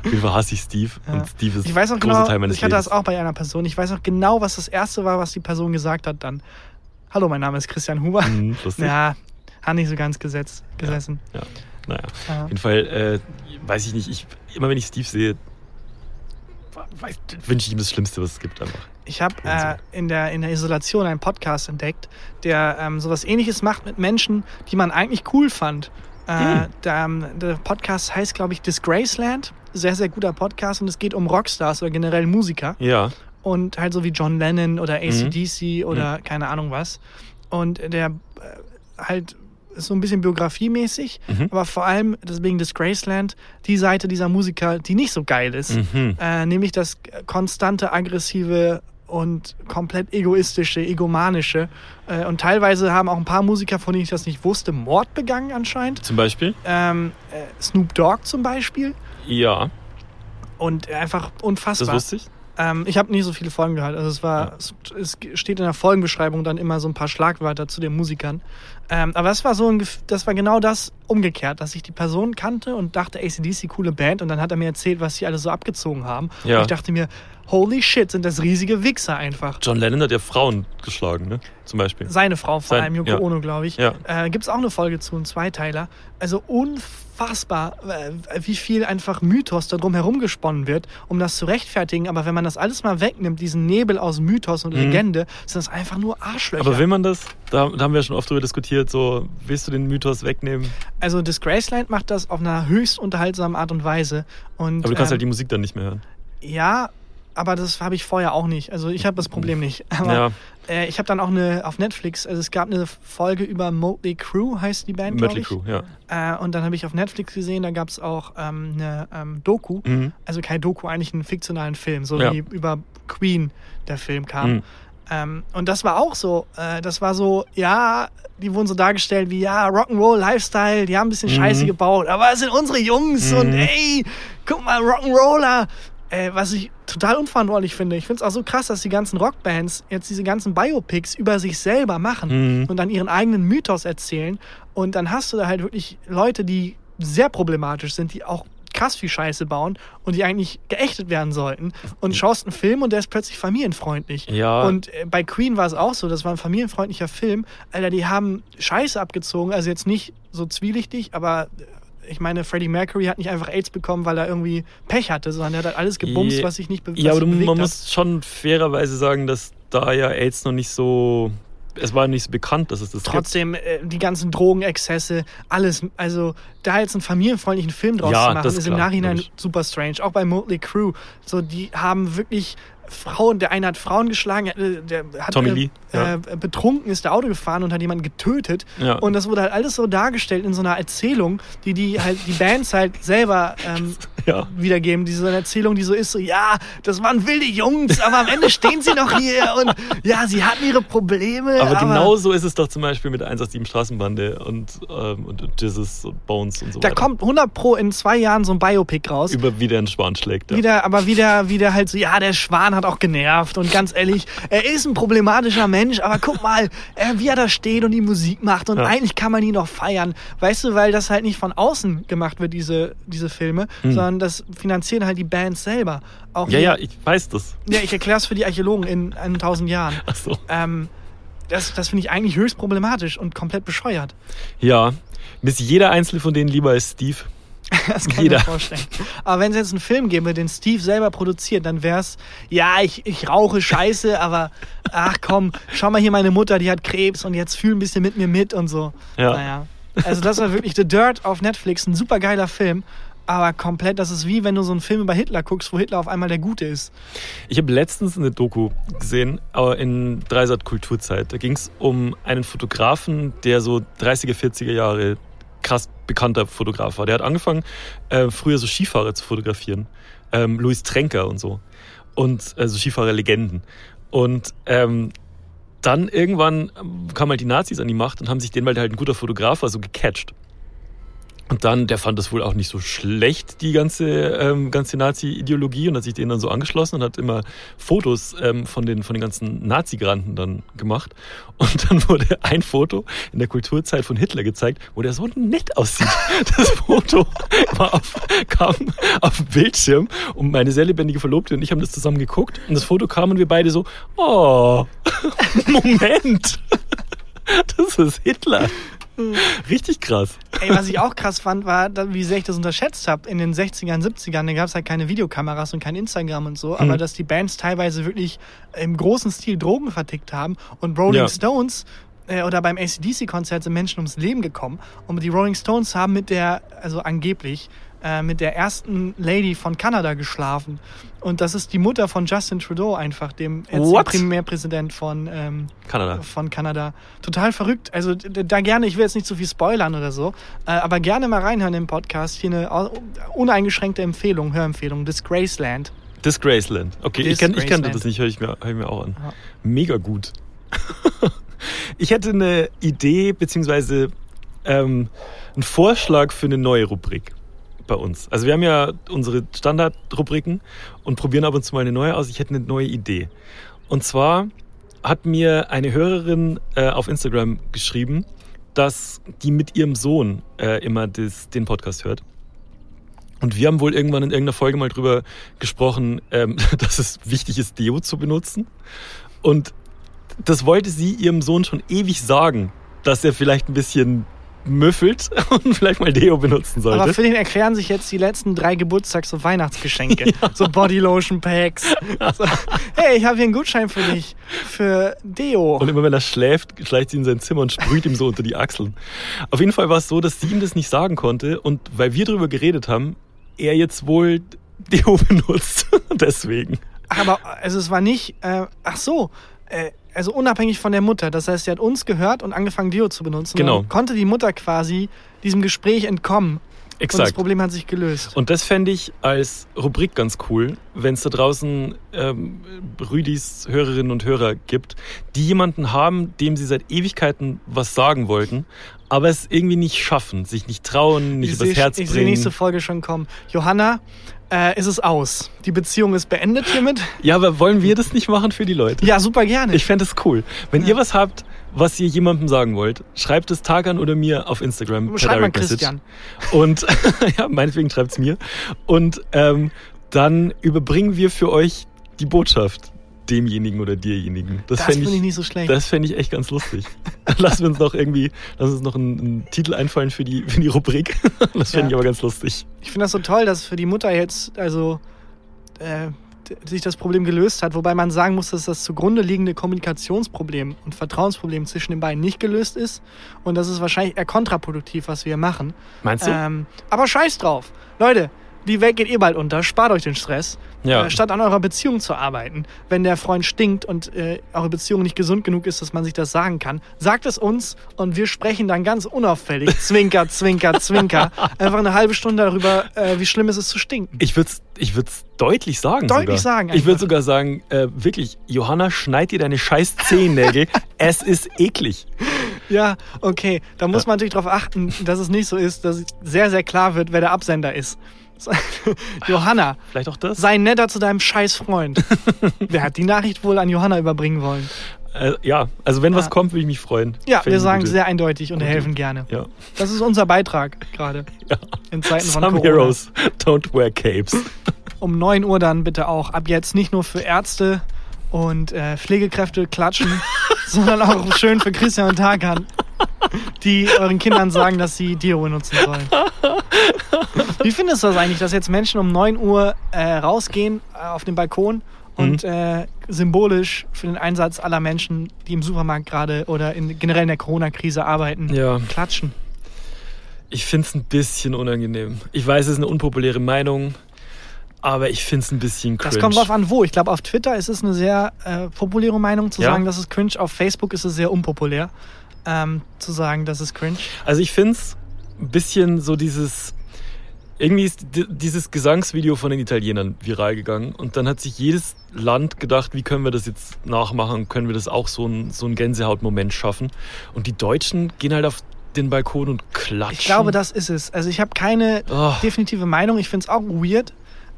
Speaker 2: Auf jeden Fall hasse ich Steve.
Speaker 1: Ja.
Speaker 2: Und Steve ist
Speaker 1: Ich weiß
Speaker 2: großer
Speaker 1: genau,
Speaker 2: Teil meines
Speaker 1: ich hatte das
Speaker 2: Lebens.
Speaker 1: auch bei einer Person. Ich weiß auch genau, was das erste war, was die Person gesagt hat dann. Hallo, mein Name ist Christian Huber.
Speaker 2: Mhm.
Speaker 1: Ja, hat nicht so ganz gesetzt, gesessen.
Speaker 2: Ja. Naja,
Speaker 1: Ja.
Speaker 2: auf jeden Fall, äh, weiß ich nicht, ich, immer wenn ich Steve sehe, wünsche ich ihm das Schlimmste, was es gibt einfach.
Speaker 1: Ich habe äh, in, der, in der Isolation einen Podcast entdeckt, der ähm, sowas ähnliches macht mit Menschen, die man eigentlich cool fand. Äh,
Speaker 2: Hm.
Speaker 1: der, der Podcast heißt, glaube ich, Disgraceland. Sehr, sehr guter Podcast und es geht um Rockstars oder generell Musiker.
Speaker 2: Ja,
Speaker 1: und halt so wie John Lennon oder
Speaker 2: Mhm.
Speaker 1: ACDC oder keine Ahnung was. Und der äh, halt ist so ein bisschen biografiemäßig,
Speaker 2: Mhm.
Speaker 1: aber vor allem deswegen Disgraceland, die Seite dieser Musiker, die nicht so geil ist,
Speaker 2: Mhm.
Speaker 1: äh, nämlich das konstante, aggressive und komplett egoistische, egomanische. Äh, und teilweise haben auch ein paar Musiker, von denen ich das nicht wusste, Mord begangen anscheinend.
Speaker 2: Zum Beispiel?
Speaker 1: Ähm, äh, Snoop Dogg zum Beispiel.
Speaker 2: Ja,
Speaker 1: Und einfach
Speaker 2: das
Speaker 1: unfassbar.
Speaker 2: wusste ich.
Speaker 1: Ähm, ich habe nie so viele Folgen gehört. Also es war,
Speaker 2: Ja.
Speaker 1: es, es steht in der Folgenbeschreibung dann immer so ein paar Schlagwörter zu den Musikern. Ähm, aber das war so ein, das war genau das umgekehrt, dass ich die Person kannte und dachte, ACDC coole Band und dann hat er mir erzählt, was sie alle so abgezogen haben.
Speaker 2: Ja.
Speaker 1: Und ich dachte mir, holy shit, sind das riesige Wichser einfach.
Speaker 2: John Lennon hat ja Frauen geschlagen, ne? Zum Beispiel.
Speaker 1: Seine Frau vor
Speaker 2: Sein-
Speaker 1: allem, Yoko
Speaker 2: ja.
Speaker 1: Ono, glaube ich.
Speaker 2: Ja.
Speaker 1: Äh, Gibt es auch eine Folge zu, ein Zweiteiler. Also unfassbar, äh, wie viel einfach Mythos da drum herum gesponnen wird, um das zu rechtfertigen. Aber wenn man das alles mal wegnimmt, diesen Nebel aus Mythos und
Speaker 2: Mhm.
Speaker 1: Legende, sind das einfach nur Arschlöcher.
Speaker 2: Aber will man das? Da, da haben wir schon oft drüber diskutiert, so, willst du den Mythos wegnehmen?
Speaker 1: also Disgraceland macht das auf einer höchst unterhaltsamen Art und Weise. Und,
Speaker 2: Aber du kannst
Speaker 1: ähm,
Speaker 2: halt die Musik dann nicht mehr hören.
Speaker 1: Ja, aber das habe ich vorher auch nicht. Also ich habe das Problem nicht. Aber
Speaker 2: Ja.
Speaker 1: äh, ich habe dann auch eine auf Netflix, also es gab eine Folge über Motley Crue, heißt die Band, ich.
Speaker 2: Crew, ja.
Speaker 1: Äh, und dann habe ich auf Netflix gesehen, da gab es auch ähm, eine ähm, Doku.
Speaker 2: Mhm.
Speaker 1: Also kein Doku, eigentlich einen fiktionalen Film, so
Speaker 2: Ja.
Speaker 1: wie über Queen der Film kam.
Speaker 2: Mhm.
Speaker 1: Ähm, und das war auch so, äh, das war so, ja, die wurden so dargestellt wie, ja, Rock'n'Roll, Lifestyle, die haben ein bisschen Scheiße gebaut, aber es sind unsere Jungs
Speaker 2: Mhm.
Speaker 1: und ey, guck mal, Rock'n'Roller. Äh, was ich total unverantwortlich finde. Ich finde es auch so krass, dass die ganzen Rockbands jetzt diese ganzen Biopics über sich selber machen
Speaker 2: Mhm.
Speaker 1: und dann ihren eigenen Mythos erzählen. Und dann hast du da halt wirklich Leute, die sehr problematisch sind, die auch krass viel Scheiße bauen und die eigentlich geächtet werden sollten. Und schaust einen Film und der ist plötzlich familienfreundlich.
Speaker 2: Ja.
Speaker 1: Und äh, bei Queen war es auch so, das war ein familienfreundlicher Film. Alter, die haben Scheiße abgezogen, also jetzt nicht so zwielichtig, aber äh, ich meine, Freddie Mercury hat nicht einfach AIDS bekommen, weil er irgendwie Pech hatte, sondern er hat halt alles gebumst, was sich nicht be
Speaker 2: Ja,
Speaker 1: was
Speaker 2: aber
Speaker 1: bewegt
Speaker 2: man
Speaker 1: hat.
Speaker 2: muss schon fairerweise sagen, dass da ja AIDS noch nicht so. Es war nicht so bekannt, dass es das gibt.
Speaker 1: Trotzdem, äh, die ganzen Drogenexzesse, alles. Also, da jetzt einen familienfreundlichen Film draus
Speaker 2: Ja,
Speaker 1: zu machen,
Speaker 2: das
Speaker 1: ist,
Speaker 2: ist
Speaker 1: im Nachhinein super strange. Auch bei Motley Crue. So, die haben wirklich Frauen, der eine hat Frauen geschlagen, äh, der hat
Speaker 2: Tommy
Speaker 1: äh,
Speaker 2: Lee, ja.
Speaker 1: äh, betrunken ist der Auto gefahren und hat jemanden getötet.
Speaker 2: Ja.
Speaker 1: Und das wurde halt alles so dargestellt in so einer Erzählung, die die halt die Bands halt selber ähm,
Speaker 2: Ja.
Speaker 1: wiedergeben. Diese Erzählung, die so ist, so ja, das waren wilde Jungs, aber am Ende stehen sie noch hier und ja, sie hatten ihre Probleme.
Speaker 2: Aber genau so ist es doch zum Beispiel mit der 187 Straßenbande und, ähm, und Jesus und Bones und so
Speaker 1: Da
Speaker 2: weiter.
Speaker 1: kommt 100 pro in zwei Jahren so ein Biopic raus.
Speaker 2: Über wie der einen Schwan schlägt. Ja.
Speaker 1: Wieder, aber wieder, wieder halt so, ja, der Schwan hat auch genervt und ganz ehrlich, er ist ein problematischer Mensch, aber guck mal, äh, wie er da steht und die Musik macht und
Speaker 2: Ja.
Speaker 1: eigentlich kann man ihn noch feiern. Weißt du, weil das halt nicht von außen gemacht wird, diese, diese Filme, sondern das finanzieren halt die Bands selber. Auch
Speaker 2: ja,
Speaker 1: hier-
Speaker 2: ja, ich weiß das.
Speaker 1: ja, ich erkläre es für die Archäologen in, in tausend Jahren.
Speaker 2: Ach so.
Speaker 1: Ähm, das das finde ich eigentlich höchst problematisch und komplett bescheuert.
Speaker 2: Ja. Mir ist jeder einzelne von denen lieber als Steve.
Speaker 1: Das kann
Speaker 2: Jeder.
Speaker 1: ich mir vorstellen. Aber wenn es jetzt einen Film gäbe, den Steve selber produziert, dann wäre es, ja, ich, ich rauche Scheiße, aber ach komm, schau mal hier meine Mutter, die hat Krebs und jetzt fühl ein bisschen mit mir mit und so.
Speaker 2: Ja.
Speaker 1: Naja. Also das war wirklich The Dirt auf Netflix, ein super geiler Film. Aber komplett, das ist wie wenn du so einen Film über Hitler guckst, wo Hitler auf einmal der Gute ist.
Speaker 2: Ich habe letztens eine Doku gesehen, aber in Dreisat Kulturzeit. Da ging es um einen Fotografen, der so 30er, 40er Jahre krass bekannter Fotograf war. Der hat angefangen, äh, früher so Skifahrer zu fotografieren. Ähm, Louis Trenker und so. Und also Skifahrer-Legenden. Und ähm, dann irgendwann kamen halt die Nazis an die Macht und haben sich den, weil der halt ein guter Fotograf war, so gecatcht. Und dann, der fand das wohl auch nicht so schlecht, die ganze, ähm, ganze Nazi-Ideologie und hat sich denen dann so angeschlossen und hat immer Fotos ähm, von, den, von den ganzen Nazi-Granten dann gemacht. Und dann wurde ein Foto in der Kulturzeit von Hitler gezeigt, wo der so nett aussieht. Das Foto war auf, kam auf dem Bildschirm und meine sehr lebendige Verlobte und ich haben das zusammen geguckt und das Foto kam und wir beide so, oh, Moment, das ist Hitler. Richtig krass.
Speaker 1: Ey, was ich auch krass fand, war, wie sehr ich das unterschätzt habe. In den 60ern, 70ern, da gab es halt keine Videokameras und kein Instagram und so, aber dass die Bands teilweise wirklich im großen Stil Drogen vertickt haben und Rolling
Speaker 2: Ja.
Speaker 1: Stones äh, oder beim ACDC-Konzert sind Menschen ums Leben gekommen und die Rolling Stones haben mit der, also angeblich, äh, mit der ersten Lady von Kanada geschlafen. Und das ist die Mutter von Justin Trudeau einfach, dem
Speaker 2: What?
Speaker 1: Premierpräsident von, ähm,
Speaker 2: Kanada.
Speaker 1: von Kanada. Total verrückt. Also da gerne, ich will jetzt nicht zu viel spoilern oder so, äh, aber gerne mal reinhören im Podcast. Hier eine uneingeschränkte Empfehlung, Hörempfehlung, Disgraceland.
Speaker 2: Disgraceland. Okay, ich, kenn, ich kannte
Speaker 1: Disgraceland.
Speaker 2: das nicht, höre ich, mir- hör ich mir auch an.
Speaker 1: Ja.
Speaker 2: Mega gut. ich hätte eine Idee, beziehungsweise ähm, einen Vorschlag für eine neue Rubrik bei uns. Also wir haben ja unsere Standardrubriken und probieren ab und zu mal eine neue aus. Ich hätte eine neue Idee. Und zwar hat mir eine Hörerin äh, auf Instagram geschrieben, dass die mit ihrem Sohn äh, immer das, den Podcast hört. Und wir haben wohl irgendwann in irgendeiner Folge mal drüber gesprochen, ähm, dass es wichtig ist, Deo zu benutzen. Und das wollte sie ihrem Sohn schon ewig sagen, dass er vielleicht ein bisschen müffelt und vielleicht mal Deo benutzen sollte.
Speaker 1: Aber für den erklären sich jetzt die letzten drei Geburtstags- und Weihnachtsgeschenke. So Bodylotion-Packs. So, hey, ich habe hier einen Gutschein für dich. Für Deo.
Speaker 2: Und immer wenn er schläft, schleicht sie in sein Zimmer und sprüht ihm so unter die Achseln. Auf jeden Fall war es so, dass sie ihm das nicht sagen konnte. Und weil wir darüber geredet haben, er jetzt wohl Deo benutzt. Deswegen.
Speaker 1: Aber also es war nicht, äh, ach so, äh, also unabhängig von der Mutter. Das heißt, sie hat uns gehört und angefangen, Dio zu benutzen.
Speaker 2: Genau.
Speaker 1: Konnte die Mutter quasi diesem Gespräch entkommen. Und das
Speaker 2: Exakt.
Speaker 1: Problem hat sich gelöst.
Speaker 2: Und das fände ich als Rubrik ganz cool, wenn es da draußen ähm, Rüdis Hörerinnen und Hörer gibt, die jemanden haben, dem sie seit Ewigkeiten was sagen wollten, aber es irgendwie nicht schaffen, sich nicht trauen, nicht
Speaker 1: ich
Speaker 2: übers
Speaker 1: sehe
Speaker 2: Herz
Speaker 1: ich sehe die nächste
Speaker 2: bringen.
Speaker 1: Folge schon kommen. Johanna, äh, ist es aus. Die Beziehung ist beendet hiermit.
Speaker 2: Ja, aber wollen wir das nicht machen für die Leute?
Speaker 1: Ja, super gerne.
Speaker 2: Ich fände es cool. Wenn
Speaker 1: Ja.
Speaker 2: ihr was habt, was ihr jemandem sagen wollt, schreibt es Tagan oder mir auf Instagram. per
Speaker 1: Schreib mal
Speaker 2: Direct Message.
Speaker 1: Christian.
Speaker 2: Und ja, meinetwegen schreibt es mir. Und ähm, dann überbringen wir für euch die Botschaft demjenigen oder dirjenigen. Das,
Speaker 1: Das finde ich
Speaker 2: ich,
Speaker 1: nicht so schlecht.
Speaker 2: das fände ich echt ganz lustig. Wir uns noch irgendwie, lass uns noch einen, einen Titel einfallen für die, für die Rubrik. Das fände
Speaker 1: Ja.
Speaker 2: ich aber ganz lustig.
Speaker 1: Ich finde das so toll, dass für die Mutter jetzt also äh, sich das Problem gelöst hat, wobei man sagen muss, dass das zugrunde liegende Kommunikationsproblem und Vertrauensproblem zwischen den beiden nicht gelöst ist und das ist wahrscheinlich eher kontraproduktiv, was wir machen.
Speaker 2: Meinst du?
Speaker 1: Ähm, aber scheiß drauf. Leute, die Welt geht eh bald unter, spart euch den Stress.
Speaker 2: Ja.
Speaker 1: Äh, statt an eurer Beziehung zu arbeiten. Wenn der Freund stinkt und äh, eure Beziehung nicht gesund genug ist, dass man sich das sagen kann, sagt es uns und wir sprechen dann ganz unauffällig, zwinker, zwinker, zwinker, einfach eine halbe Stunde darüber, äh, wie schlimm es ist zu stinken.
Speaker 2: Ich würde es ich würd's deutlich sagen.
Speaker 1: Deutlich
Speaker 2: sogar.
Speaker 1: sagen
Speaker 2: Ich würde
Speaker 1: einfach.
Speaker 2: sogar sagen, äh, wirklich, Johanna, schneid dir deine scheiß Zehennägel. es ist eklig.
Speaker 1: Ja, okay. Da muss man natürlich darauf achten, dass es nicht so ist, dass sehr, sehr klar wird, wer der Absender ist. Johanna,
Speaker 2: Vielleicht auch das?
Speaker 1: sei netter zu deinem scheiß Freund. wer hat die Nachricht wohl an Johanna überbringen wollen?
Speaker 2: Äh, ja, also wenn was
Speaker 1: Ja.
Speaker 2: kommt, würde ich mich freuen.
Speaker 1: Ja,
Speaker 2: Fände
Speaker 1: wir sagen
Speaker 2: gute-
Speaker 1: sehr eindeutig und
Speaker 2: gute-
Speaker 1: helfen gerne.
Speaker 2: Ja.
Speaker 1: Das ist unser Beitrag gerade
Speaker 2: ja.
Speaker 1: in Zeiten von
Speaker 2: Some
Speaker 1: Corona.
Speaker 2: heroes don't wear capes.
Speaker 1: Um 9 Uhr dann bitte auch. Ab jetzt nicht nur für Ärzte und äh, Pflegekräfte klatschen, sondern auch schön für Christian und Tarkan, die euren Kindern sagen, dass sie Dio benutzen sollen. Wie findest du das eigentlich, dass jetzt Menschen um 9 Uhr äh, rausgehen äh, auf den Balkon und äh, symbolisch für den Einsatz aller Menschen, die im Supermarkt gerade oder in, generell in der Corona-Krise arbeiten,
Speaker 2: Ja.
Speaker 1: klatschen?
Speaker 2: Ich finde es ein bisschen unangenehm. Ich weiß, es ist eine unpopuläre Meinung, aber ich finde es ein bisschen cringe.
Speaker 1: Das kommt drauf an, wo. Ich glaube, auf Twitter ist es eine sehr äh, populäre Meinung zu
Speaker 2: Ja?
Speaker 1: sagen, das ist cringe. Auf Facebook ist es sehr unpopulär ähm, zu sagen, das ist cringe.
Speaker 2: Also ich finde es ein bisschen so dieses... Irgendwie ist di- dieses Gesangsvideo von den Italienern viral gegangen und dann hat sich jedes Land gedacht, wie können wir das jetzt nachmachen, können wir das auch so ein, so Gänsehautmoment schaffen. Und die Deutschen gehen halt auf den Balkon und klatschen.
Speaker 1: Ich glaube, das ist es. Also ich habe keine
Speaker 2: Oh.
Speaker 1: definitive Meinung. Ich finde es auch weird.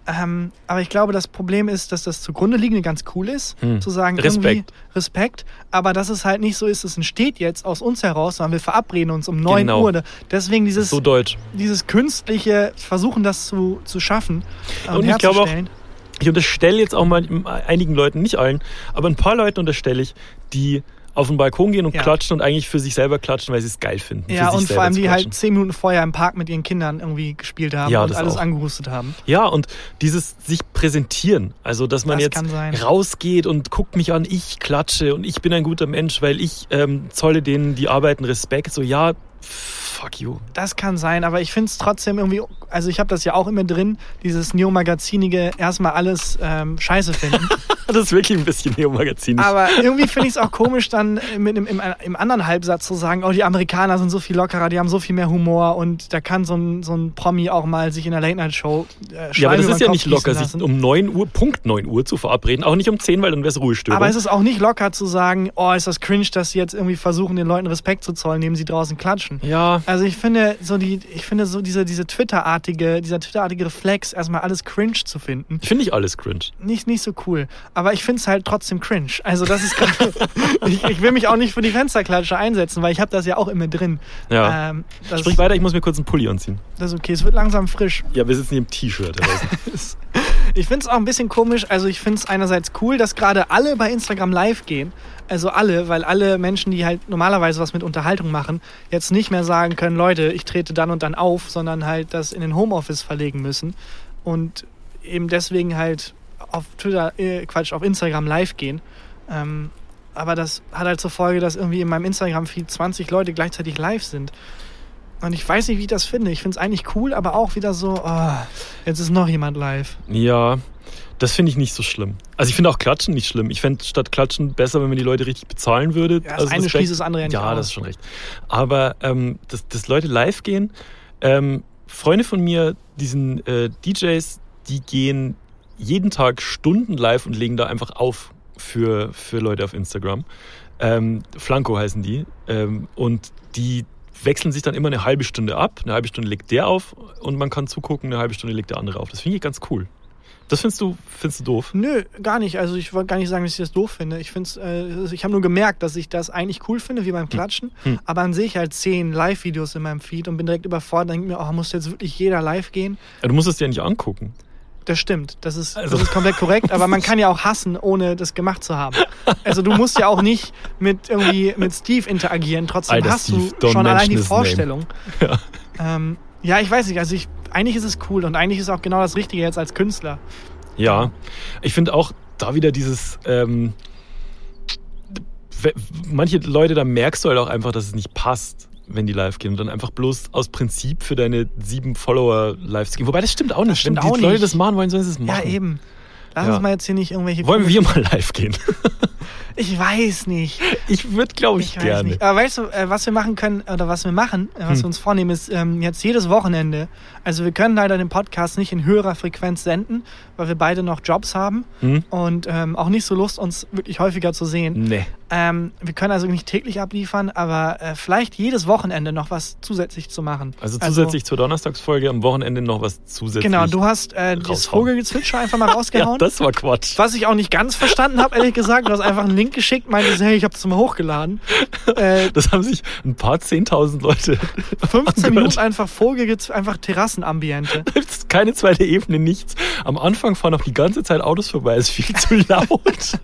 Speaker 1: Ähm, aber ich glaube, das Problem ist, dass das zugrunde liegende ganz cool ist,
Speaker 2: Hm.
Speaker 1: zu sagen,
Speaker 2: Respekt.
Speaker 1: irgendwie Respekt, aber dass es halt nicht so ist, es entsteht jetzt aus uns heraus, sondern wir verabreden uns um 9
Speaker 2: Genau.
Speaker 1: Uhr. Deswegen dieses,
Speaker 2: so deutsch.
Speaker 1: dieses künstliche Versuchen, das zu, zu schaffen äh,
Speaker 2: Und ich glaube
Speaker 1: herzustellen.
Speaker 2: Ich unterstelle jetzt auch mal einigen Leuten, nicht allen, aber ein paar Leuten unterstelle ich, die auf den Balkon gehen und
Speaker 1: Ja.
Speaker 2: klatschen und eigentlich für sich selber klatschen, weil sie es geil finden.
Speaker 1: Ja, und vor allem die halt zehn Minuten vorher im Park mit ihren Kindern irgendwie gespielt haben
Speaker 2: Ja,
Speaker 1: und alles
Speaker 2: auch.
Speaker 1: angehustet haben.
Speaker 2: Ja, und dieses sich präsentieren. Also, dass man
Speaker 1: Das
Speaker 2: jetzt rausgeht und guckt mich an, ich klatsche und ich bin ein guter Mensch, weil ich ähm, zolle denen, die arbeiten, Respekt. So, ja, fuck you.
Speaker 1: Das kann sein, aber ich finde es trotzdem irgendwie, also ich habe das ja auch immer drin, dieses neomagazinige erstmal alles ähm, scheiße finden.
Speaker 2: Das ist wirklich ein bisschen Neo-Magazin.
Speaker 1: aber irgendwie finde ich es auch komisch, dann mit dem, im, im anderen Halbsatz zu sagen, oh, die Amerikaner sind so viel lockerer, die haben so viel mehr Humor und da kann so ein, so ein Promi auch mal sich in der Late-Night-Show äh,
Speaker 2: Ja, aber das ist ja nicht locker, sich um 9 Uhr, Punkt 9 Uhr zu verabreden. Auch nicht um 10, weil dann wäre es Ruhestörung.
Speaker 1: Aber es ist auch nicht locker zu sagen, oh, ist das cringe, dass sie jetzt irgendwie versuchen, den Leuten Respekt zu zollen, indem sie draußen klatschen.
Speaker 2: ja,
Speaker 1: Also ich finde so die, ich finde so diese, diese Twitter-artige, dieser Twitter-artige Reflex, erstmal alles cringe zu finden.
Speaker 2: finde ich alles cringe.
Speaker 1: Nicht, nicht so cool. Aber ich finde es halt trotzdem cringe. Also das ist gerade. ich, ich will mich auch nicht für die Fensterklatsche einsetzen, weil ich habe das ja auch immer drin.
Speaker 2: Ja.
Speaker 1: Ähm,
Speaker 2: Sprich weiter, ich muss mir kurz einen Pulli anziehen.
Speaker 1: das ist okay. Es wird langsam frisch.
Speaker 2: Ja, wir sitzen hier im T-Shirt.
Speaker 1: Ich finde es auch ein bisschen komisch. Also ich finde es einerseits cool, dass gerade alle bei Instagram live gehen. Also alle, weil alle Menschen, die halt normalerweise was mit Unterhaltung machen, jetzt nicht mehr sagen können, Leute, ich trete dann und dann auf, sondern halt das in den Homeoffice verlegen müssen. Und eben deswegen halt auf Twitter, äh, Quatsch, auf Instagram live gehen. Ähm, aber das hat halt zur Folge, dass irgendwie in meinem Instagram-Feed 20 Leute gleichzeitig live sind. Und ich weiß nicht, wie ich das finde. Ich finde es eigentlich cool, aber auch wieder so, oh, jetzt ist noch jemand live.
Speaker 2: ja, Das finde ich nicht so schlimm. Also ich finde auch Klatschen nicht schlimm. Ich fände statt Klatschen besser, wenn man die Leute richtig bezahlen würde.
Speaker 1: Ja, das
Speaker 2: Also
Speaker 1: eine schließt das andere ja nicht
Speaker 2: Ja,
Speaker 1: aus.
Speaker 2: das ist schon recht. Aber ähm, dass, dass Leute live gehen, ähm, Freunde von mir, diesen äh, DJs, die gehen jeden Tag Stunden live und legen da einfach auf für, für Leute auf Instagram. Ähm, Flanco heißen die. Ähm, und die wechseln sich dann immer eine halbe Stunde ab. Eine halbe Stunde legt der auf und man kann zugucken, eine halbe Stunde legt der andere auf. Das finde ich ganz cool. Das findest du, findest du doof?
Speaker 1: Nö, gar nicht. Also ich wollte gar nicht sagen, dass ich das doof finde. Ich äh, ich habe nur gemerkt, dass ich das eigentlich cool finde, wie beim Klatschen.
Speaker 2: Hm.
Speaker 1: Aber dann sehe ich halt zehn Live-Videos in meinem Feed und bin direkt überfordert und denke mir, oh, muss jetzt wirklich jeder live gehen?
Speaker 2: Ja, Du musst es dir nicht angucken.
Speaker 1: Das stimmt, das ist,
Speaker 2: Also-
Speaker 1: das ist komplett korrekt, aber man kann ja auch hassen, ohne das gemacht zu haben. Also du musst ja auch nicht mit irgendwie mit Steve interagieren, trotzdem
Speaker 2: Alter,
Speaker 1: hast
Speaker 2: Steve,
Speaker 1: du schon allein die. Vorstellung.
Speaker 2: Ja.
Speaker 1: Ähm, ja, ich weiß nicht, also ich, eigentlich ist es cool und eigentlich ist auch genau das Richtige jetzt als Künstler.
Speaker 2: Ja, ich finde auch da wieder dieses, ähm, manche Leute, da merkst du halt auch einfach, dass es nicht passt, wenn die live gehen und dann einfach bloß aus Prinzip für deine sieben Follower live zu gehen. Wobei das stimmt auch nicht.
Speaker 1: stimmt
Speaker 2: wenn die Leute
Speaker 1: nicht.
Speaker 2: das machen wollen, sollen sie es machen.
Speaker 1: Ja, eben. Lass
Speaker 2: Ja.
Speaker 1: uns mal jetzt hier nicht irgendwelche.
Speaker 2: Wollen wir mal live gehen?
Speaker 1: Ich weiß nicht.
Speaker 2: Ich würde, glaube ich,
Speaker 1: Ich weiß
Speaker 2: gerne.
Speaker 1: nicht. Aber weißt du, äh, was wir machen können, oder was wir machen, äh, was
Speaker 2: Hm.
Speaker 1: wir uns vornehmen, ist ähm, jetzt jedes Wochenende. Also wir können leider den Podcast nicht in höherer Frequenz senden, weil wir beide noch Jobs haben
Speaker 2: Hm?
Speaker 1: und ähm, auch nicht so Lust, uns wirklich häufiger zu sehen.
Speaker 2: Nee.
Speaker 1: Ähm, wir können also nicht täglich abliefern, aber äh, vielleicht jedes Wochenende noch was zusätzlich zu machen.
Speaker 2: Also zusätzlich zur Donnerstagsfolge am Wochenende noch was zusätzlich.
Speaker 1: Genau, du hast äh, das. Vogelgezwitscher einfach mal
Speaker 2: Ja,
Speaker 1: rausgehauen.
Speaker 2: das war Quatsch.
Speaker 1: Was ich auch nicht ganz verstanden habe, ehrlich gesagt. Du hast einfach einen Link geschickt, meintest, hey, ich habe das mal hochgeladen. Äh,
Speaker 2: Das haben sich ein paar zehntausend Leute.
Speaker 1: 15
Speaker 2: Oh
Speaker 1: Minuten einfach Vogel, einfach Terrassenambiente.
Speaker 2: Keine zweite Ebene, nichts. Am Anfang fahren auch die ganze Zeit Autos vorbei, ist viel zu laut.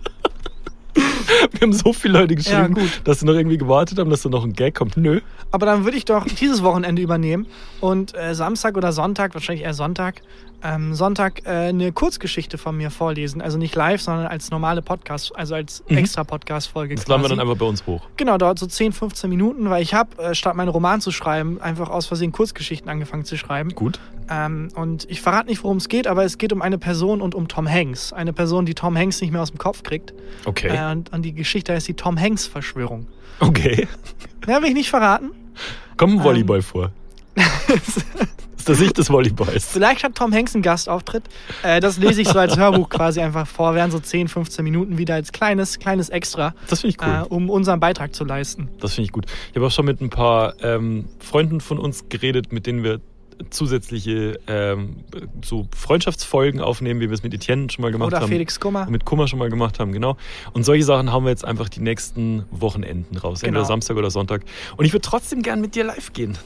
Speaker 2: Wir haben so viele Leute geschrieben,
Speaker 1: Ja, gut.
Speaker 2: dass sie noch irgendwie gewartet haben, dass da noch ein Gag kommt. Nö.
Speaker 1: Aber dann würde ich doch dieses Wochenende übernehmen und äh, Samstag oder Sonntag, wahrscheinlich eher Sonntag, ähm, Sonntag äh, eine Kurzgeschichte von mir vorlesen. Also nicht live, sondern als normale Podcast, also als
Speaker 2: Mhm.
Speaker 1: extra Podcast-Folge.
Speaker 2: Das laden wir dann einfach bei uns hoch.
Speaker 1: Genau, dauert so 10, 15 Minuten, weil ich habe, äh, statt meinen Roman zu schreiben, einfach aus Versehen Kurzgeschichten angefangen zu schreiben.
Speaker 2: Gut.
Speaker 1: Ähm, und ich verrate nicht, worum es geht, aber es geht um eine Person und um Tom Hanks. Eine Person, die Tom Hanks nicht mehr aus dem Kopf kriegt.
Speaker 2: Okay.
Speaker 1: Äh, und, und die Geschichte heißt die Tom Hanks-Verschwörung.
Speaker 2: Okay.
Speaker 1: Mehr will ich nicht verraten.
Speaker 2: Kommt ein
Speaker 1: Ähm.
Speaker 2: Volleyball vor. ist das Sicht des Volleyballs.
Speaker 1: Vielleicht hat Tom Hanks einen Gastauftritt. Äh, das lese ich so als Hörbuch quasi einfach vor. Wären so 10, 15 Minuten wieder als kleines, kleines Extra,
Speaker 2: Das finde ich cool.
Speaker 1: äh, um unseren Beitrag zu leisten.
Speaker 2: Das finde ich gut. Ich habe auch schon mit ein paar ähm, Freunden von uns geredet, mit denen wir zusätzliche ähm, so Freundschaftsfolgen aufnehmen, wie wir es mit Etienne schon mal gemacht
Speaker 1: Oder
Speaker 2: haben.
Speaker 1: Felix Kummer.
Speaker 2: mit Kummer schon mal gemacht haben, genau. Und solche Sachen haben wir jetzt einfach die nächsten Wochenenden raus. Entweder
Speaker 1: Genau.
Speaker 2: Samstag oder Sonntag. Und ich würde trotzdem gern mit dir live gehen.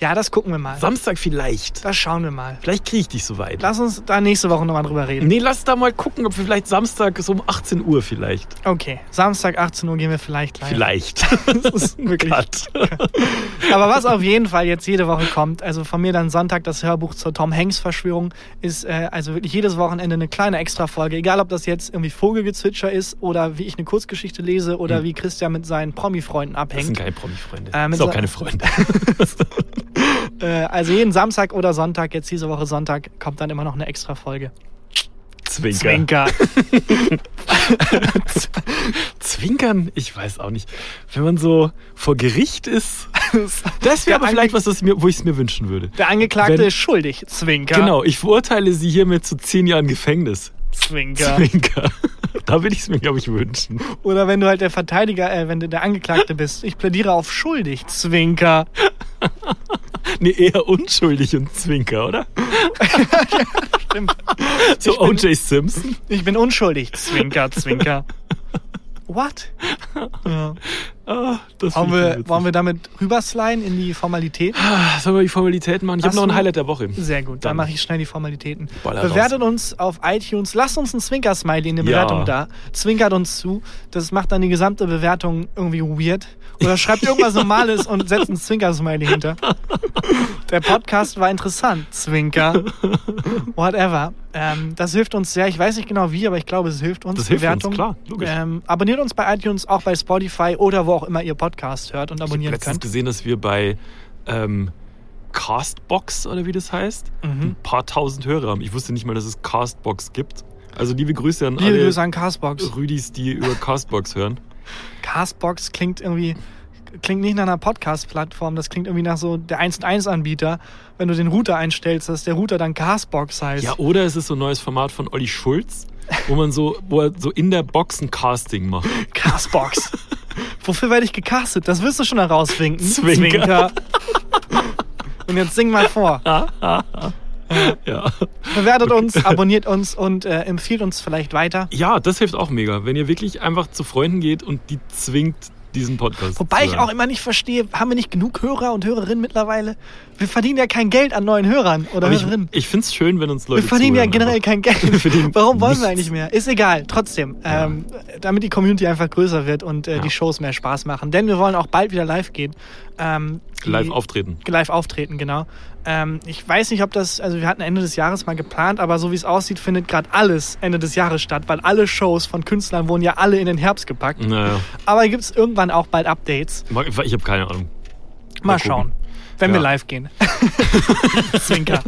Speaker 1: Ja, das gucken wir mal.
Speaker 2: Samstag vielleicht.
Speaker 1: Das schauen wir mal.
Speaker 2: Vielleicht kriege ich dich so weit.
Speaker 1: Lass uns da nächste Woche nochmal drüber reden.
Speaker 2: Nee, lass da mal gucken, ob wir vielleicht Samstag so um 18 Uhr vielleicht.
Speaker 1: Okay, Samstag 18 Uhr gehen wir vielleicht live.
Speaker 2: Vielleicht.
Speaker 1: Das ist wirklich. Aber was auf jeden Fall jetzt jede Woche kommt, also von mir dann Sonntag das Hörbuch zur Tom Hanks Verschwörung, ist äh, also wirklich jedes Wochenende eine kleine Extra-Folge. Egal, ob das jetzt irgendwie Vogelgezwitscher ist oder wie ich eine Kurzgeschichte lese oder
Speaker 2: Hm.
Speaker 1: wie Christian mit seinen Promi-Freunden
Speaker 2: Das sind
Speaker 1: abhängt.
Speaker 2: keine Promi-Freunde.
Speaker 1: Äh,
Speaker 2: sind auch
Speaker 1: so-
Speaker 2: keine Freunde.
Speaker 1: Äh, also jeden Samstag oder Sonntag, jetzt diese Woche Sonntag, kommt dann immer noch eine Extra-Folge.
Speaker 2: Zwinker.
Speaker 1: Zwinker.
Speaker 2: Zwinkern? Ich weiß auch nicht. Wenn man so vor Gericht ist, das wäre aber vielleicht was, das mir, wo ich es mir wünschen würde.
Speaker 1: Der Angeklagte
Speaker 2: Wenn-
Speaker 1: ist schuldig. Zwinker.
Speaker 2: Genau, ich verurteile sie hiermit zu zehn Jahren Gefängnis.
Speaker 1: Zwinker.
Speaker 2: Zwinker. Da will ich es mir, glaube ich, wünschen.
Speaker 1: Oder wenn du halt der Verteidiger, äh, wenn du der Angeklagte bist. Ich plädiere auf schuldig. Zwinker.
Speaker 2: Nee, eher unschuldig und Zwinker, oder?
Speaker 1: Stimmt.
Speaker 2: So O.J. Simpson.
Speaker 1: Ich bin unschuldig. Zwinker, zwinker. What? Ja.
Speaker 2: Ah,
Speaker 1: Wollen, wir, wollen wir damit rübersliden in die Formalität?
Speaker 2: Ah, Sollen wir die Formalitäten machen? Ich habe noch ein Highlight der Woche.
Speaker 1: Sehr gut, dann
Speaker 2: Dann.
Speaker 1: mache ich schnell die Formalitäten.
Speaker 2: Baller
Speaker 1: Bewertet uns auf iTunes, lasst uns ein Zwinker-Smiley in der
Speaker 2: Ja.
Speaker 1: Bewertung da. Zwinkert uns zu. Das macht dann die gesamte Bewertung irgendwie weird. Oder schreibt irgendwas Normales und setzt ein Zwinker-Smiley hinter. Der Podcast war interessant. Zwinker. Whatever. Ähm, das hilft uns sehr. Ich weiß nicht genau wie, aber ich glaube, es hilft uns.
Speaker 2: Das hilft uns,
Speaker 1: Bewertung.
Speaker 2: klar, logisch.
Speaker 1: Ähm, abonniert uns bei iTunes, auch bei Spotify oder wo auch immer ihr Podcast hört und
Speaker 2: Ich habe
Speaker 1: abonnieren
Speaker 2: letztens
Speaker 1: könnt.
Speaker 2: gesehen, dass wir bei ähm, Castbox oder wie das heißt,
Speaker 1: Mhm.
Speaker 2: ein paar tausend Hörer haben. Ich wusste nicht mal, dass es Castbox gibt. Also liebe Grüße an
Speaker 1: Liebe
Speaker 2: alle
Speaker 1: Grüße an Castbox.
Speaker 2: Rüdis, die über Castbox hören.
Speaker 1: Castbox klingt irgendwie klingt nicht nach einer Podcast-Plattform, das klingt irgendwie nach so der 1 1 Anbieter, wenn du den Router einstellst, dass der Router dann Castbox heißt.
Speaker 2: Ja, oder es ist so ein neues Format von Olli Schulz, wo man so, wo er so in der Box ein Casting macht.
Speaker 1: Castbox. Wofür werde ich gecastet? Das wirst du schon herauswinken.
Speaker 2: Zwinker.
Speaker 1: Und jetzt sing mal vor.
Speaker 2: Ja.
Speaker 1: Bewertet uns, abonniert uns und äh, empfiehlt uns vielleicht weiter.
Speaker 2: ja, das hilft auch mega, wenn ihr wirklich einfach zu Freunden geht und die zwingt, diesen Podcast
Speaker 1: Wobei ich auch immer nicht verstehe, haben wir nicht genug Hörer und Hörerinnen mittlerweile? Wir verdienen ja kein Geld an neuen Hörern oder
Speaker 2: Aber ich,
Speaker 1: Hörerinnen.
Speaker 2: ich finde es schön, wenn uns Leute
Speaker 1: Wir verdienen ja generell
Speaker 2: einfach.
Speaker 1: kein Geld.
Speaker 2: Wir
Speaker 1: Warum wollen wir
Speaker 2: nichts.
Speaker 1: eigentlich mehr? Ist egal, trotzdem. Ähm, damit die Community einfach größer wird und äh,
Speaker 2: Ja.
Speaker 1: die Shows mehr Spaß machen. Denn wir wollen auch bald wieder live gehen. Ähm,
Speaker 2: Live auftreten.
Speaker 1: live auftreten, genau. Ähm, ich weiß nicht, ob das, also wir hatten Ende des Jahres mal geplant, aber so wie es aussieht, findet gerade alles Ende des Jahres statt, weil alle Shows von Künstlern wurden ja alle in den Herbst gepackt.
Speaker 2: Naja,
Speaker 1: Aber gibt es irgendwann auch bald Updates.
Speaker 2: ich habe keine Ahnung.
Speaker 1: Mal,
Speaker 2: Mal
Speaker 1: schauen, wenn wir
Speaker 2: Ja.
Speaker 1: live gehen. Zwinker.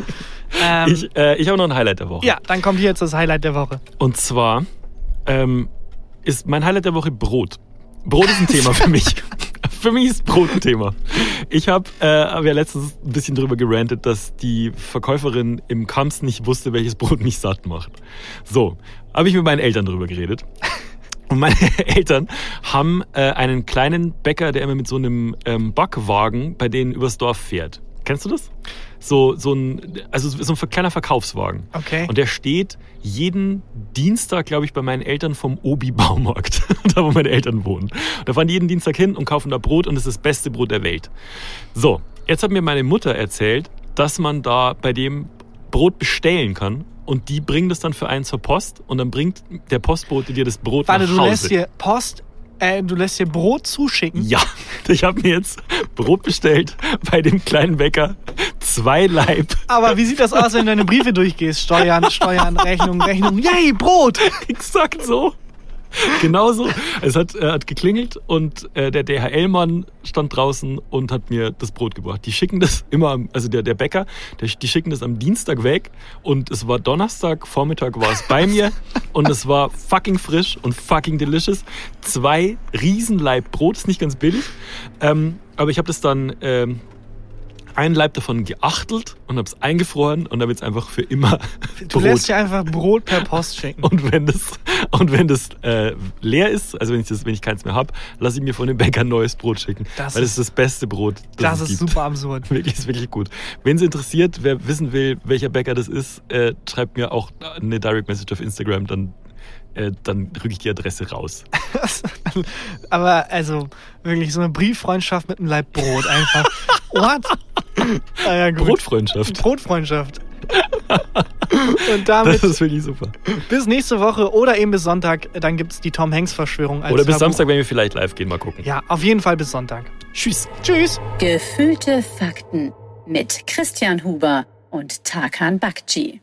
Speaker 1: Ähm,
Speaker 2: Ich, äh, ich habe noch ein Highlight der Woche.
Speaker 1: ja, dann kommt hier jetzt das Highlight der Woche.
Speaker 2: Und zwar ähm, ist mein Highlight der Woche Brot. Brot ist ein Thema für mich. Für mich ist Brot ein Thema. Ich habe äh, hab ja letztens ein bisschen drüber gerantet, dass die Verkäuferin im Kamps nicht wusste, welches Brot mich satt macht. So, habe ich mit meinen Eltern drüber geredet. Und meine Eltern haben äh, einen kleinen Bäcker, der immer mit so einem ähm, Backwagen bei denen übers Dorf fährt. Kennst du das? So, so ein, also so ein kleiner Verkaufswagen.
Speaker 1: Okay.
Speaker 2: Und der steht jeden Dienstag, glaube ich, bei meinen Eltern vom Obi-Baumarkt, da wo meine Eltern wohnen. Da fahren die jeden Dienstag hin und kaufen da Brot und es ist das beste Brot der Welt. So, jetzt hat mir meine Mutter erzählt, dass man da bei dem Brot bestellen kann und die bringen das dann für einen zur Post und dann bringt der Postbote dir das Brot
Speaker 1: Warte,
Speaker 2: nach
Speaker 1: du
Speaker 2: Hause.
Speaker 1: lässt dir Post, äh, du lässt dir Brot zuschicken.
Speaker 2: Ja, ich habe mir jetzt Brot bestellt bei dem kleinen Bäcker. Zwei Leib.
Speaker 1: Aber wie sieht das aus, wenn du deine Briefe durchgehst? Steuern, Steuern, Rechnung, Rechnung. Yay, Brot!
Speaker 2: Exakt so. Genau so. Es hat, äh, hat geklingelt und äh, der DHL-Mann stand draußen und hat mir das Brot gebracht. Die schicken das immer, also der, der Bäcker, der, die schicken das am Dienstag weg und es war Donnerstag, Vormittag war es bei mir und es war fucking frisch und fucking delicious. Zwei Riesenleib Brot, ist nicht ganz billig, ähm, aber ich habe das dann ähm, einen Leib davon geachtelt und habe es eingefroren und habe jetzt einfach für immer
Speaker 1: Du lässt dir einfach Brot per Post schicken.
Speaker 2: und wenn das, und wenn das äh, leer ist, also wenn ich, das, wenn ich keins mehr habe, lasse ich mir von dem Bäcker neues Brot schicken.
Speaker 1: Das
Speaker 2: weil das
Speaker 1: ist-
Speaker 2: ist das beste Brot, das,
Speaker 1: Das
Speaker 2: es
Speaker 1: ist
Speaker 2: gibt.
Speaker 1: super absurd.
Speaker 2: Wirklich, ist wirklich gut. Wen es interessiert, wer wissen will, welcher Bäcker das ist, äh, schreibt mir auch eine Direct Message auf Instagram, dann, äh, dann rücke ich die Adresse raus.
Speaker 1: Aber also wirklich so eine Brieffreundschaft mit einem Leib Brot einfach. What? Ah, ja, gut.
Speaker 2: Brotfreundschaft.
Speaker 1: Brotfreundschaft. Und damit
Speaker 2: Das ist wirklich super.
Speaker 1: bis nächste Woche oder eben bis Sonntag, dann gibt es die Tom Hanks Verschwörung. Als
Speaker 2: Oder bis
Speaker 1: Hörbuch.
Speaker 2: Samstag, wenn wir vielleicht live gehen, mal gucken.
Speaker 1: Ja, auf jeden Fall bis Sonntag.
Speaker 2: Tschüss.
Speaker 1: Tschüss.
Speaker 3: Gefühlte Fakten mit Christian Huber und Tarkan Bakci.